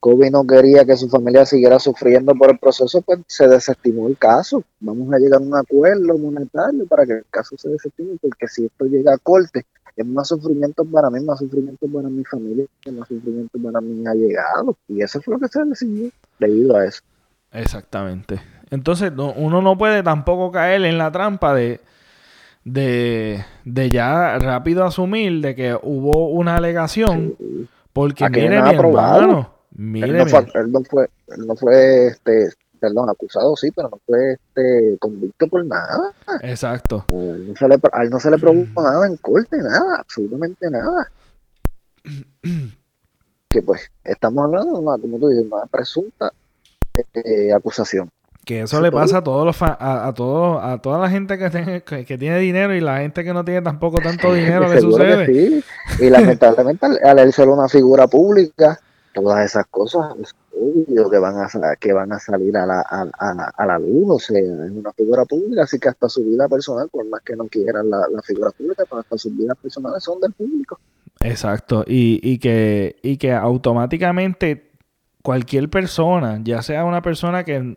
S2: Kobe no quería que su familia siguiera sufriendo por el proceso, pues se desestimó el caso. Vamos a llegar a un acuerdo monetario para que el caso se desestime, porque si esto llega a corte, es más sufrimiento para mí, más sufrimiento para mi familia, más sufrimiento para mis allegados. Y eso fue lo que se decidió debido a eso.
S1: Exactamente. Entonces, uno no puede tampoco caer en la trampa de de, de ya rápido asumir de que hubo una alegación. Porque mire, mi hermano, mire,
S2: él no, fue, él no fue, él no fue este, perdón, acusado sí, pero no fue este convicto por nada.
S1: Exacto.
S2: no se le, a él no se le probó nada en corte, nada, absolutamente nada. que pues estamos hablando de una, como tú dices, una presunta eh, acusación.
S1: Que eso le pasa a todos los a, a todos a toda la gente que tiene, que, tiene dinero y la gente que no tiene tampoco tanto *laughs* dinero le sucede.
S2: Sí. Y lamentablemente al, él ser una figura pública, todas esas cosas es obvio que van a que van a salir a la, a, a, la luz, o sea, es una figura pública, así que hasta su vida personal, por más que no quieran la, la figura pública, pero hasta sus vidas personales son del público.
S1: Exacto, y, y que, y que automáticamente cualquier persona, ya sea una persona que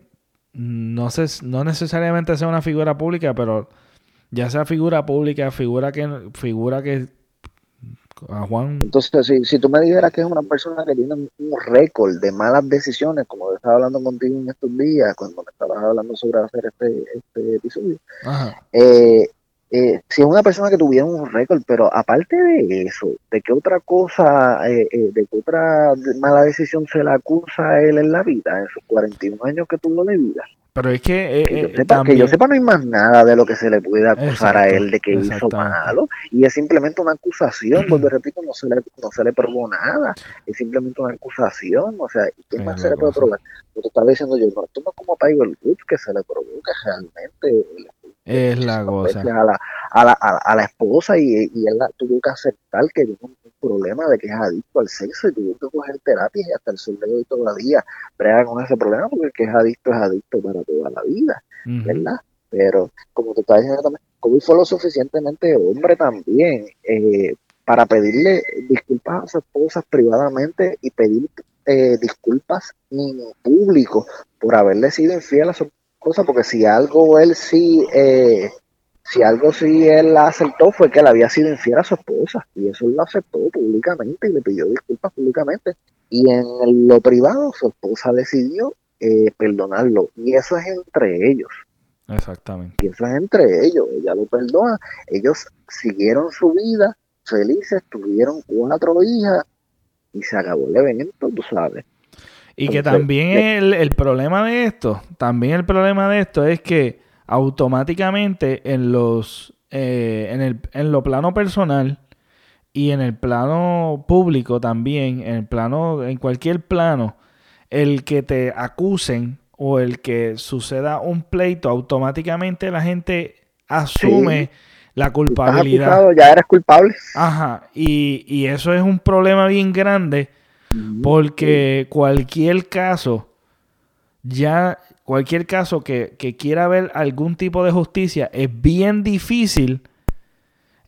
S1: no, sé, no necesariamente sea una figura pública, pero ya sea figura pública, figura que, figura que a Juan.
S2: Entonces, si, si tú me dijeras que es una persona que tiene un récord de malas decisiones, como estaba hablando contigo en estos días, cuando me estabas hablando sobre hacer este, este episodio, eh, eh, si es una persona que tuviera un récord, pero aparte de eso, ¿de qué otra cosa, eh, eh, de qué otra mala decisión se le acusa a él en la vida, en sus 41 años que tuvo de vida?
S1: Pero es que...
S2: que, yo sepa, que, yo sepa, no hay más nada de lo que se le puede acusar a él de que hizo malo, y es simplemente una acusación, porque repito, no se, le, no se le probó nada, es simplemente una acusación, o sea, ¿y qué más se le puede probar? Yo te estaba diciendo yo, no, esto no es como Tiger Woods que se le provoca realmente
S1: es la cosa.
S2: A la, a la, a la, esposa y, y él tuvo que aceptar que yo problema de que es adicto al sexo y tuvo que coger terapia y hasta el sol de hoy todavía brega con ese problema porque el que es adicto es adicto para toda la vida, ¿verdad? Pero como tú estás diciendo también, Kobe fue lo suficientemente hombre también eh, para pedirle disculpas a su esposa privadamente y pedir eh, disculpas en público por haberle sido infiel a su esposa, porque si algo él sí, eh, si algo sí él aceptó fue que él había sido infiel a su esposa, y eso él lo aceptó públicamente y le pidió disculpas públicamente. Y en lo privado su esposa decidió eh, perdonarlo, y eso es entre ellos.
S1: Exactamente.
S2: Y eso es entre ellos, ella lo perdona, ellos siguieron su vida felices, tuvieron cuatro hijas y se acabó el evento, tú sabes.
S1: Y que también el, el, problema de esto, también el problema de esto es que automáticamente en los eh, en, el, en lo plano personal y en el plano público también, en el plano, en cualquier plano, el que te acusen o el que suceda un pleito, automáticamente la gente asume la culpabilidad.
S2: ya eres culpable.
S1: Ajá, y, y, eso es un problema bien grande porque cualquier caso, ya cualquier caso que, que, quiera ver algún tipo de justicia es bien difícil.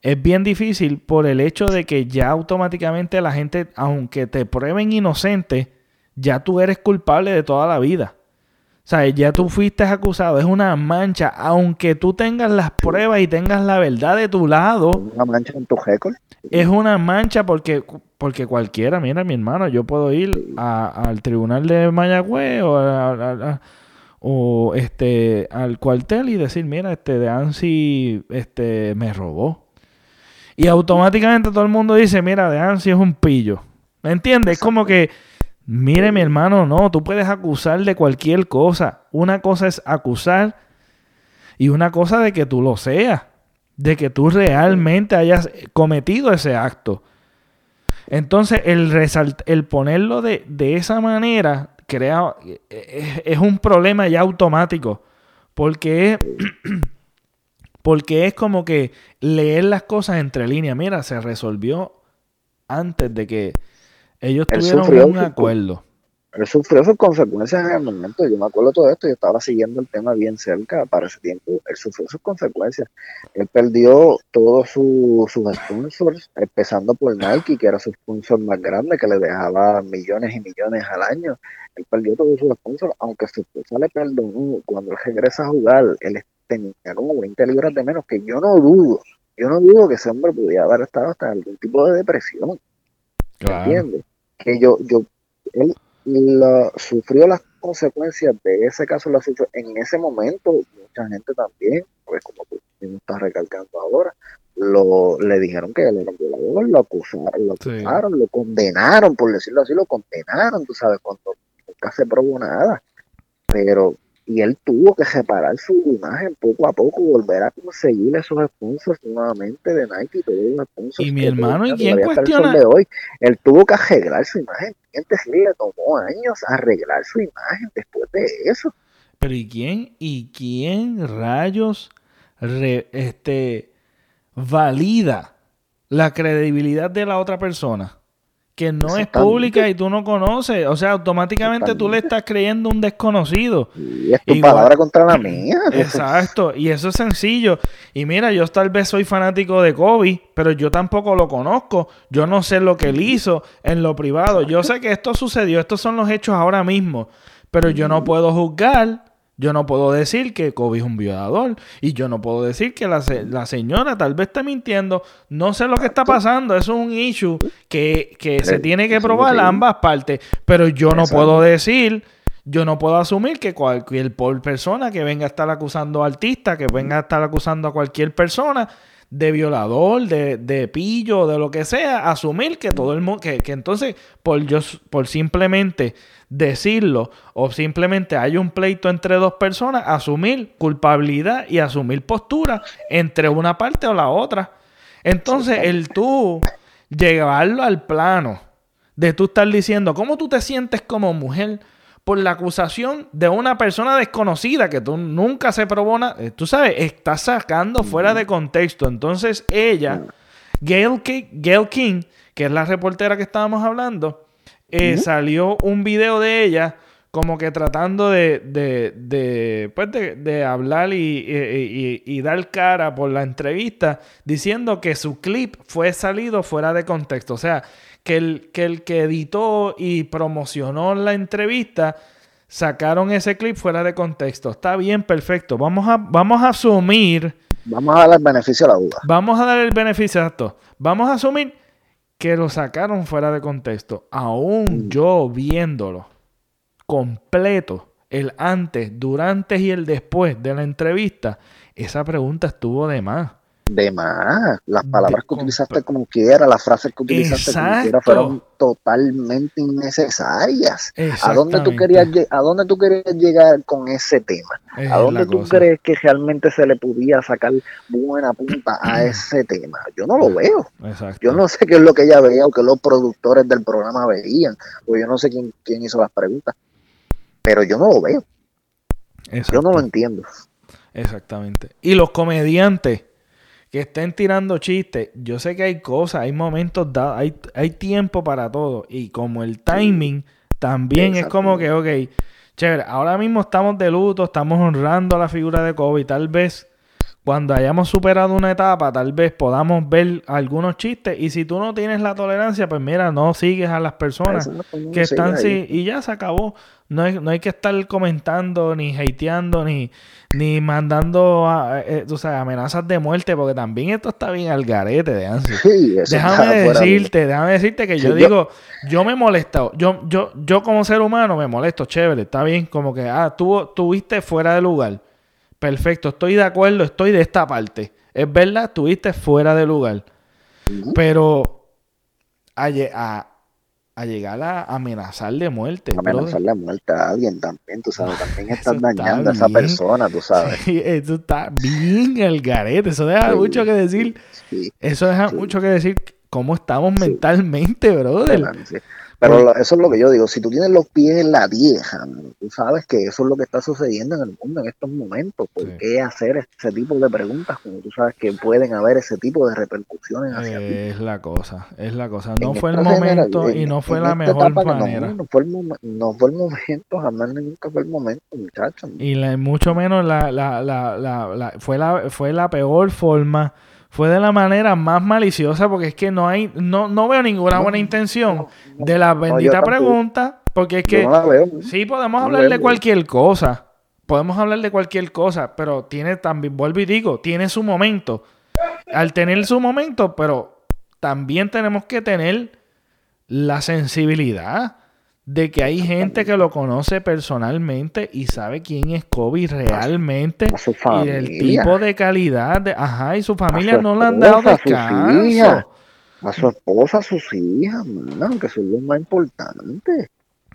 S1: Es bien difícil por el hecho de que ya automáticamente la gente, aunque te prueben inocente, ya tú eres culpable de toda la vida. O sea, ya tú fuiste acusado, es una mancha, aunque tú tengas las pruebas y tengas la verdad de tu lado.
S2: Una mancha en tu récord.
S1: Es una mancha porque, porque cualquiera, mira mi hermano, yo puedo ir al tribunal de Mayagüez o, o este, al cuartel y decir, mira, este de Ansi este, me robó. Y automáticamente todo el mundo dice, mira, de Ansi es un pillo. ¿Me entiendes? Es como que Mire, mi hermano, no, tú puedes acusar de cualquier cosa. Una cosa es acusar y una cosa de que tú lo seas, de que tú realmente hayas cometido ese acto. Entonces, el, el ponerlo de, de esa manera crea, es, es, un problema ya automático, porque es, *clears throat* porque es como que leer las cosas entre líneas. Mira, se resolvió antes de que ellos tuvieron un acuerdo.
S2: Él sufrió sus consecuencias en el momento. Yo me acuerdo todo esto. Yo estaba siguiendo el tema bien cerca para ese tiempo. Él sufrió sus consecuencias. Él perdió todos sus sponsors, empezando por Nike, que era su sponsor más grande, que le dejaba millones y millones al año. Él perdió todos sus sponsors, aunque su esposa le perdonó. Cuando él regresa a jugar, él tenía como 20 libras de menos, que yo no dudo. Yo no dudo que ese hombre pudiera haber estado hasta algún tipo de depresión. ¿Entiendes? que yo, yo, él sufrió las consecuencias de ese caso, la sufrió en ese momento, mucha gente también, pues como tú mismo estás recalcando ahora, lo, le dijeron que él era un violador, lo acusaron, lo acusaron, lo condenaron, por decirlo así, lo condenaron, tú sabes, cuando nunca se probó nada. Pero y él tuvo que separar su imagen poco a poco, volver a conseguir esos sponsors nuevamente de Nike y todos los sponsors.
S1: Y mi hermano, ¿y quién cuestiona?
S2: De hoy. Él tuvo que arreglar su imagen. sí le tomó años arreglar su imagen después de eso.
S1: Pero ¿y quién? ¿Y quién rayos este, valida la credibilidad de la otra persona? Que no es pública y tú no conoces. O sea, automáticamente tú le estás creyendo un desconocido.
S2: Y es tu palabra contra la *clears throat* mía.
S1: Exacto. Y eso es sencillo. Y mira, yo tal vez soy fanático de Kobe, pero yo tampoco lo conozco. Yo no sé lo que él hizo en lo privado. Yo sé que esto sucedió. Estos son los hechos ahora mismo. Pero yo no puedo juzgar yo no puedo decir que Kobe es un violador. Y yo no puedo decir que la, la señora tal vez está mintiendo. No sé lo que está pasando. Es un issue que, se tiene que probar ambas partes. Pero yo no puedo decir, yo no puedo asumir que cualquier persona que venga a estar acusando a artista, que venga a estar acusando a cualquier persona de violador, de, de pillo, de lo que sea, asumir que todo el mundo, que, que entonces por, yo, por simplemente decirlo o simplemente hay un pleito entre dos personas, asumir culpabilidad y asumir postura entre una parte o la otra. Entonces, el tú llevarlo al plano de tú estar diciendo cómo tú te sientes como mujer por la acusación de una persona desconocida que tú nunca se probó eh, tú sabes, estás sacando fuera de contexto. Entonces, ella Gail, King, que es la reportera que estábamos hablando, eh, salió un video de ella como que tratando de, de, de, pues de, hablar y, dar cara por la entrevista, diciendo que su clip fue salido fuera de contexto. O sea, que el que, el que editó y promocionó la entrevista sacaron ese clip fuera de contexto. Está bien, perfecto. Vamos a, vamos a asumir.
S2: Vamos a dar el beneficio a la duda.
S1: Vamos a dar el beneficio a esto. Vamos a asumir que lo sacaron fuera de contexto. Aún mm. yo viéndolo completo, el antes, durante y el después de la entrevista, esa pregunta estuvo de más.
S2: De más. Las palabras que utilizaste como quiera, las frases que utilizaste como quiera fueron totalmente innecesarias. ¿A dónde, tú querías, ¿A dónde tú querías llegar con ese tema? ¿A dónde tú crees que realmente se le podía sacar buena punta a *clears throat* ese tema? Yo no lo veo. Yo no sé qué es lo que ella veía o que los productores del programa veían. O yo no sé quién, quién hizo las preguntas pero yo no lo veo. Yo no lo entiendo.
S1: Exactamente. Y los comediantes que estén tirando chistes, yo sé que hay cosas, hay momentos dados, hay, hay tiempo para todo. Y como el timing también es como que, ok, chévere, ahora mismo estamos de luto, estamos honrando a la figura de Kobe. Tal vez cuando hayamos superado una etapa, tal vez podamos ver algunos chistes. Y si tú no tienes la tolerancia, pues mira, no sigues a las personas que están sí, y ya se acabó. No hay, no hay que estar comentando, ni hateando, ni, ni mandando eh, eh, amenazas de muerte, porque también esto está bien al garete de *laughs* déjame decirte, déjame decirte que yo digo, yo, me molesto, yo, yo, yo como ser humano me molesto, chévere, está bien, como que, ah, tú tuviste fuera de lugar. Perfecto, estoy de acuerdo, estoy de esta parte. Es verdad, estuviste fuera de lugar. Pero a, a, a llegar a amenazar de muerte.
S2: Amenazar de muerte a alguien también, tú sabes, también estás dañando a esa persona, tú sabes.
S1: eso está bien el garete, eso deja mucho que decir. eso deja mucho que decir cómo estamos mentalmente, brother.
S2: Pero eso es lo que yo digo, si tú tienes los pies en la tierra, tú sabes que eso es lo que está sucediendo en el mundo en estos momentos. ¿Por qué hacer ese tipo de preguntas cuando tú sabes que pueden haber ese tipo de repercusiones hacia
S1: ti? Es la cosa, es la cosa. No fue el momento y no fue la mejor manera.
S2: No, fue el, no, fue el, momento, jamás nunca fue el momento, muchachos.
S1: Y mucho menos la, la, la, la, fue, la, fue la peor forma fue de la manera más maliciosa porque es que no hay, no, no veo ninguna buena intención de la bendita pregunta, porque es que sí podemos hablar de cualquier cosa, podemos hablar de cualquier cosa, pero tiene también, vuelvo y digo, tiene su momento. Al tener su momento, pero también tenemos que tener la sensibilidad de que hay gente que lo conoce personalmente y sabe quién es Kobe realmente y el tipo de calidad de, ajá y su familia no le han dado descanso.
S2: a su esposa a sus hijas man, que son los más importantes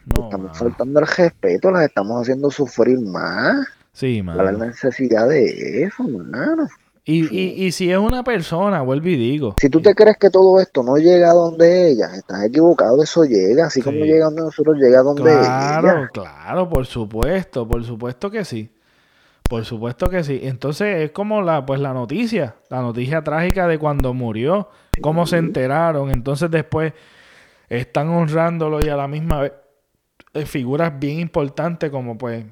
S2: estamos faltando el respeto las estamos haciendo sufrir más.
S1: Sí
S2: man. la necesidad de eso mano
S1: y, y, y, si es una persona, vuelvo y digo.
S2: Si tú te crees que todo esto no llega a donde ella, estás equivocado, eso llega, así como llega donde nosotros, llega a donde
S1: claro, ella. Claro, claro, por supuesto, por supuesto que sí. Por supuesto que sí. Entonces es como la, pues la noticia, la noticia trágica de cuando murió, cómo se enteraron. Entonces después están honrándolo y a la misma vez eh, figuras bien importantes como pues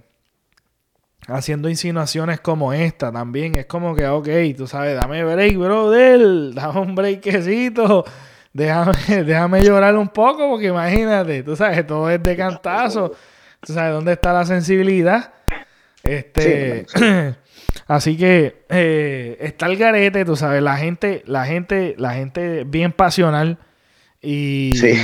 S1: haciendo insinuaciones como esta también. Es como que, ok, tú sabes, dame break, brother, *laughs* dame un breakcito, déjame, *laughs* déjame llorar un poco, porque imagínate, tú sabes, todo es de cantazo. Tú sabes, ¿dónde está la sensibilidad? Este. *clears throat* Así que eh, está el garete, tú sabes, la gente, la gente, la gente bien pasional y, sí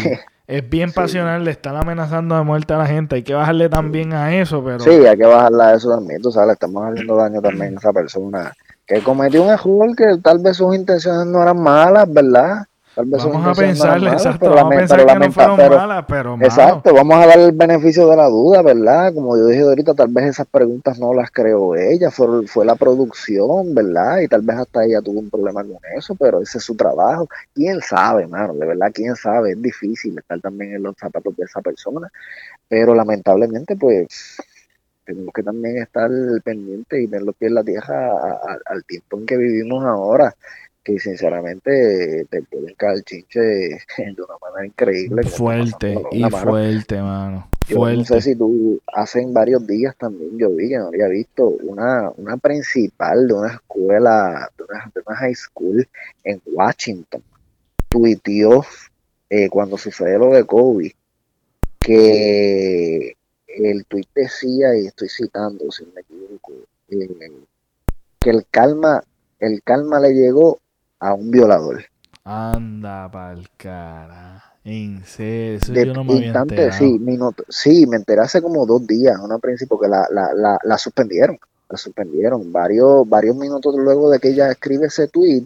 S1: es bien pasional, le están amenazando de muerte a la gente. Hay que bajarle también a eso, pero.
S2: Sí, hay que bajarle a eso también. Tú sabes, le estamos haciendo daño también a esa persona que cometió un error que tal vez sus intenciones no eran malas, ¿verdad?
S1: Vamos a pensar, exacto, vamos a pensar que no fueron malas, pero
S2: Exacto, vamos a dar el beneficio de la duda, ¿verdad? Como yo dije ahorita, tal vez esas preguntas no las creó ella, fue, fue la producción, ¿verdad? Y tal vez hasta ella tuvo un problema con eso, pero ese es su trabajo. ¿Quién sabe, mano? De verdad, ¿quién sabe? Es difícil estar también en los zapatos de esa persona, pero lamentablemente, pues tenemos que también estar pendientes y ver lo que es la tierra al tiempo en que vivimos ahora que sinceramente te pueden caer chinche *laughs* de una manera increíble.
S1: Fuerte, y fuerte, mano.
S2: Yo no sé si tú, hace varios días también yo vi que no había visto una, una principal de una escuela, de una, de una high school en Washington, tuiteó eh, cuando sucedió lo de Kobe, que el tuit decía, y estoy citando si me equivoco, eh, que el calma, el calma le llegó a un violador.
S1: Anda pa'l cara. En serio, eso yo no me había
S2: enterado. Sí, sí, me enteré hace como dos días, una principio, que la, la, la, la suspendieron. La suspendieron varios, varios minutos luego de que ella escribe ese tweet.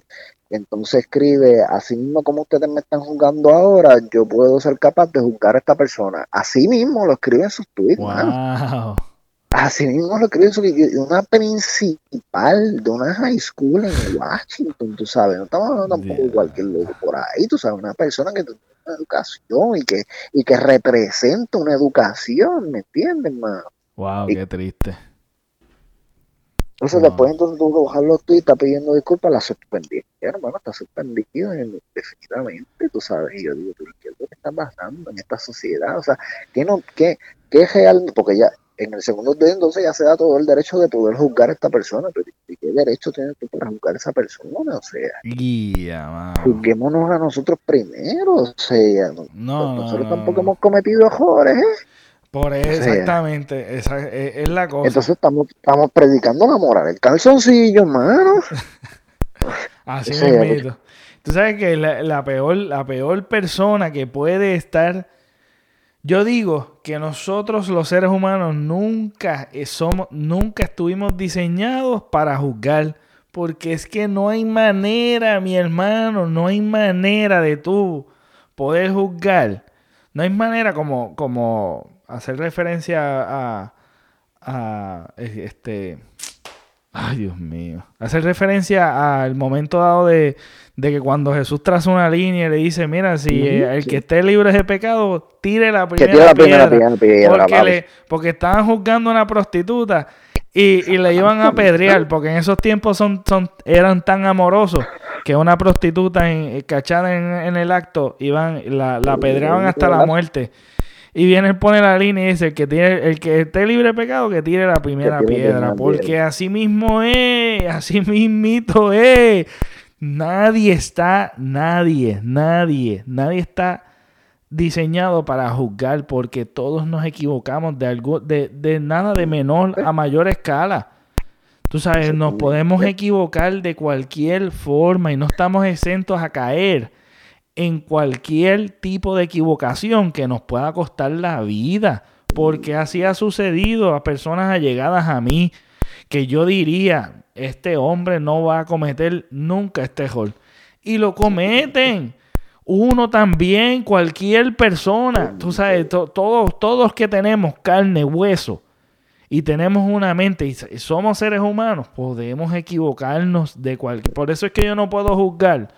S2: Entonces escribe, así mismo como ustedes me están juzgando ahora, yo puedo ser capaz de juzgar a esta persona. Así mismo lo escribe en sus tweets. Wow. Así mismo lo creo, una principal de una high school en Washington, tú sabes, no estamos hablando tampoco de cualquier loco por ahí, tú sabes, una persona que tiene una educación y que, y que representa una educación, ¿me entiendes, hermano?
S1: Wow, qué triste.
S2: Entonces después entonces tuvo que bajar los tweets, está pidiendo disculpas, la suspendí. hermano, está suspendido definitivamente, tú sabes, y yo digo, ¿qué es lo que está pasando en esta sociedad? O sea, ¿qué, no, qué, qué es real? Porque ya en el segundo de entonces ya se da todo el derecho de poder juzgar a esta persona, pero ¿qué derecho tienes tú para juzgar a esa persona? O sea,
S1: Guía,
S2: juzguémonos a nosotros primero, o sea, no, nosotros tampoco hemos cometido errores, ¿eh?
S1: Por eso, exactamente, esa es, la cosa.
S2: Entonces estamos, estamos predicando la moral, el calzoncillo, hermano. *laughs*
S1: Así es. Tú sabes que la, peor, la peor persona que puede estar yo digo que nosotros los seres humanos nunca somos, nunca estuvimos diseñados para juzgar, porque es que no hay manera, mi hermano, no hay manera de tú poder juzgar. No hay manera como, como hacer referencia a, a este, ay Dios mío, hacer referencia al momento dado de, de que cuando Jesús traza una línea y le dice, mira, si el que esté libre de pecado, tire la primera, piedra, porque, estaban juzgando a una prostituta y, y le iban a apedrear, porque en esos tiempos son, son, eran tan amorosos que una prostituta en, cachada en, el acto iban, la, la apedreaban hasta la muerte. Y viene, él pone la línea y dice, el que, tiene, el que esté libre de pecado, que tire la primera piedra. Porque así mismo es, así *laughs* mismito es. Nadie está, nadie, nadie, nadie está diseñado para juzgar porque todos nos equivocamos de algo, de, de nada de menor a mayor escala. Tú sabes, nos podemos equivocar de cualquier forma y no estamos exentos a caer en cualquier tipo de equivocación que nos pueda costar la vida. Porque así ha sucedido a personas allegadas a mí que yo diría, este hombre no va a cometer nunca este error. Y lo cometen. Uno también, cualquier persona. Tú sabes, todos, todos que tenemos carne, hueso y tenemos una mente y somos seres humanos, podemos equivocarnos de cualquier. Por eso es que yo no puedo juzgar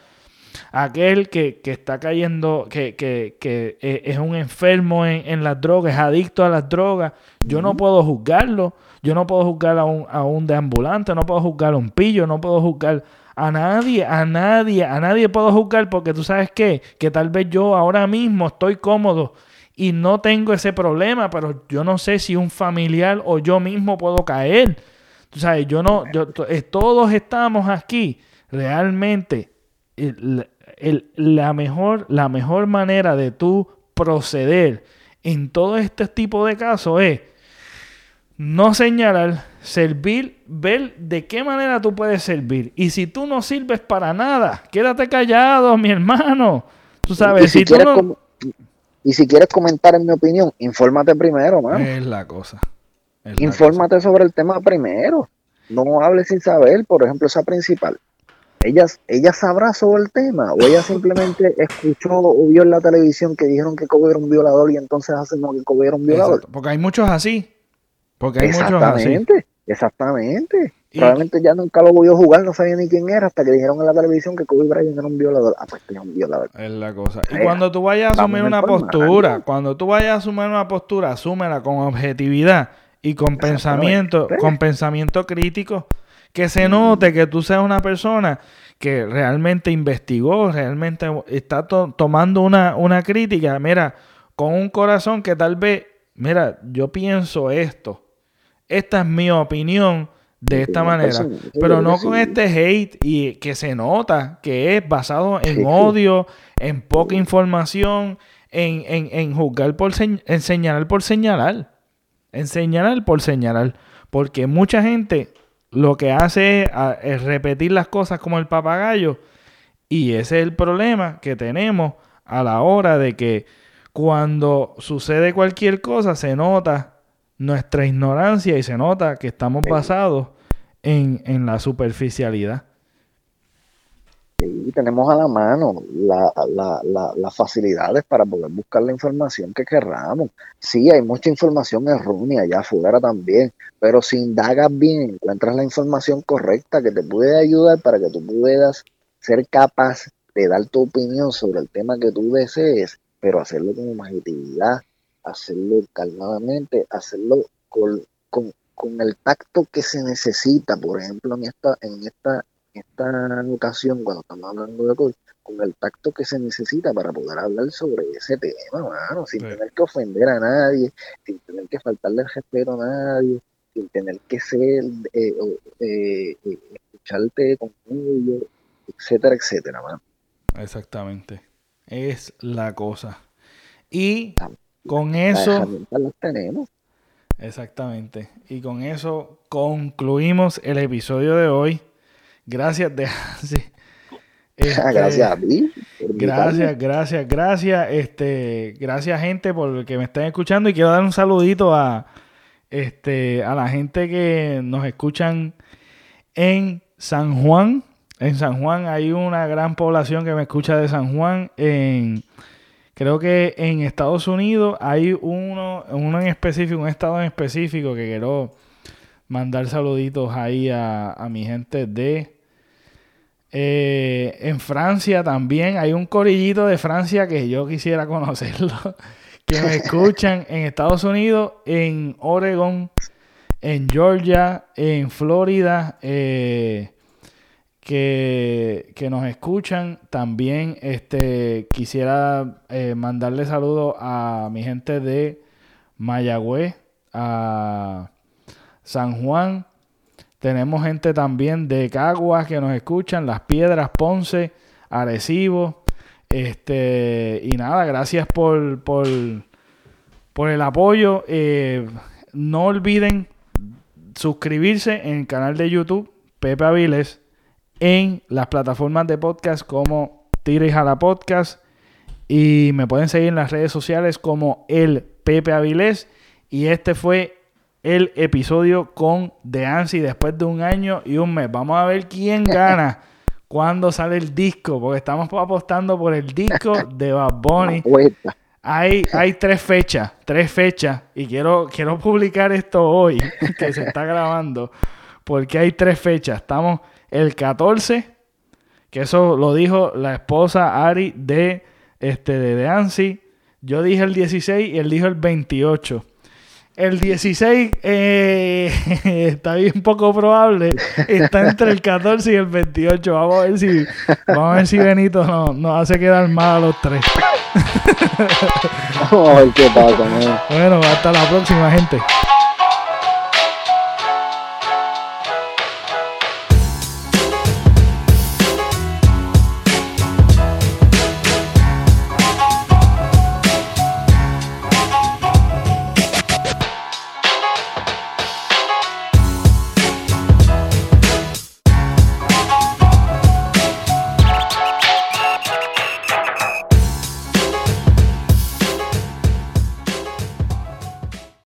S1: aquel que, está cayendo, que, eh, es un enfermo en, en las drogas, es adicto a las drogas. Yo no puedo juzgarlo yo no puedo juzgar a un, a un deambulante, no puedo juzgar a un pillo, no puedo juzgar a nadie, a nadie, a nadie puedo juzgar porque tú sabes qué, que tal vez yo ahora mismo estoy cómodo y no tengo ese problema, pero yo no sé si un familiar o yo mismo puedo caer. Tú sabes, yo no, yo, eh, todos estamos aquí realmente. La, mejor, la mejor manera de tú proceder en todo este tipo de casos es no señalar, servir, ver de qué manera tú puedes servir. Y si tú no sirves para nada, quédate callado, mi hermano. Tú sabes,
S2: y si, quieres y si quieres comentar en mi opinión, infórmate primero, mano.
S1: Es la cosa.
S2: infórmate sobre el tema primero. No hables sin saber, por ejemplo, esa principal. Ella, ella sabrá sobre el tema o ella simplemente escuchó o vio en la televisión que dijeron que Kobe era un violador y entonces hacen que Kobe era un violador.
S1: Porque hay muchos así porque hay
S2: exactamente, Exactamente. Probablemente ya nunca lo voy a jugar, no sabía ni quién era, hasta que dijeron en la televisión que Kobe Bryant era un violador. Ah, pues era un violador.
S1: Es la cosa. Y cuando tú vayas a asumir una postura, cuando tú vayas a asumir una postura, asúmela con objetividad y con pensamiento, con pensamiento crítico Que se note que tú seas una persona que realmente investigó, realmente está tomando una, una crítica, mira, con un corazón que tal vez, mira, yo pienso esto, esta es mi opinión de esta manera, pero no con este hate y que se nota que es basado en odio, en poca información, en, en, en juzgar por en señalar por señalar, en señalar por señalar, porque mucha gente lo que hace es, repetir las cosas como el papagayo. Y ese es el problema que tenemos a la hora de que cuando sucede cualquier cosa se nota nuestra ignorancia y se nota que estamos basados en, en la superficialidad.
S2: Y tenemos a la mano la, las facilidades para poder buscar la información que querramos. Sí, hay mucha información errónea allá afuera también, pero si indagas bien, encuentras la información correcta que te puede ayudar para que tú puedas ser capaz de dar tu opinión sobre el tema que tú desees, pero hacerlo con objetividad, hacerlo calmadamente, hacerlo con, con, con el tacto que se necesita, por ejemplo, en esta, en esta esta ocasión, cuando estamos hablando de COVID, con el tacto que se necesita para poder hablar sobre ese tema, mano, sin tener que ofender a nadie, sin tener que faltarle el respeto a nadie, sin tener que ser, eh, eh, eh, escucharte conmigo, etcétera, etcétera, mano.
S1: Exactamente. Es la cosa. Y con eso...
S2: Las tenemos.
S1: Exactamente. Y con eso concluimos el episodio de hoy. Gracias, de *laughs* *laughs*
S2: este, gracias a ti.
S1: Gracias, gracias, gracias. Este, gracias, gente, por que me estén escuchando. Y quiero dar un saludito a, este, a la gente que nos escuchan en San Juan. En San Juan hay una gran población que me escucha de San Juan. En, creo que en Estados Unidos hay uno, uno en específico, un estado en específico que quiero mandar saluditos ahí a, a mi gente de eh, en Francia también hay un corillito de Francia que yo quisiera *laughs* conocerlo. que me escuchan en Estados Unidos, en Oregon, en Georgia, en Florida. Eh, que, nos escuchan. También este, quisiera eh, mandarle saludos a mi gente de Mayagüez, a San Juan, tenemos gente también de Caguas que nos escuchan, Las Piedras, Ponce, Arecibo. Este, y nada, gracias por, por, por el apoyo. Eh, no olviden suscribirse en el canal de YouTube Pepe Aviles en las plataformas de podcast como Tira y Jala Podcast. Y me pueden seguir en las redes sociales como el Pepe Avilés. Y este fue el episodio con The Ansi después de un año y un mes. Vamos a ver quién *laughs* gana cuando sale el disco, porque estamos apostando por el disco de Bad Bunny. *laughs* Hay, hay tres fechas, tres fechas, y quiero, quiero publicar esto hoy, *laughs* que se está grabando, porque hay tres fechas. Estamos el 14, que eso lo dijo la esposa Ari de, este, de Ansi. Yo dije el 16 y él dijo el 28. El 16 eh, *laughs* está bien poco probable. Está entre el 14 y el 28. Vamos a ver si, vamos a ver si Benito nos, nos hace quedar mal a los tres. *laughs*
S2: Vamos a ver qué pasa.
S1: Bueno, hasta la próxima, gente.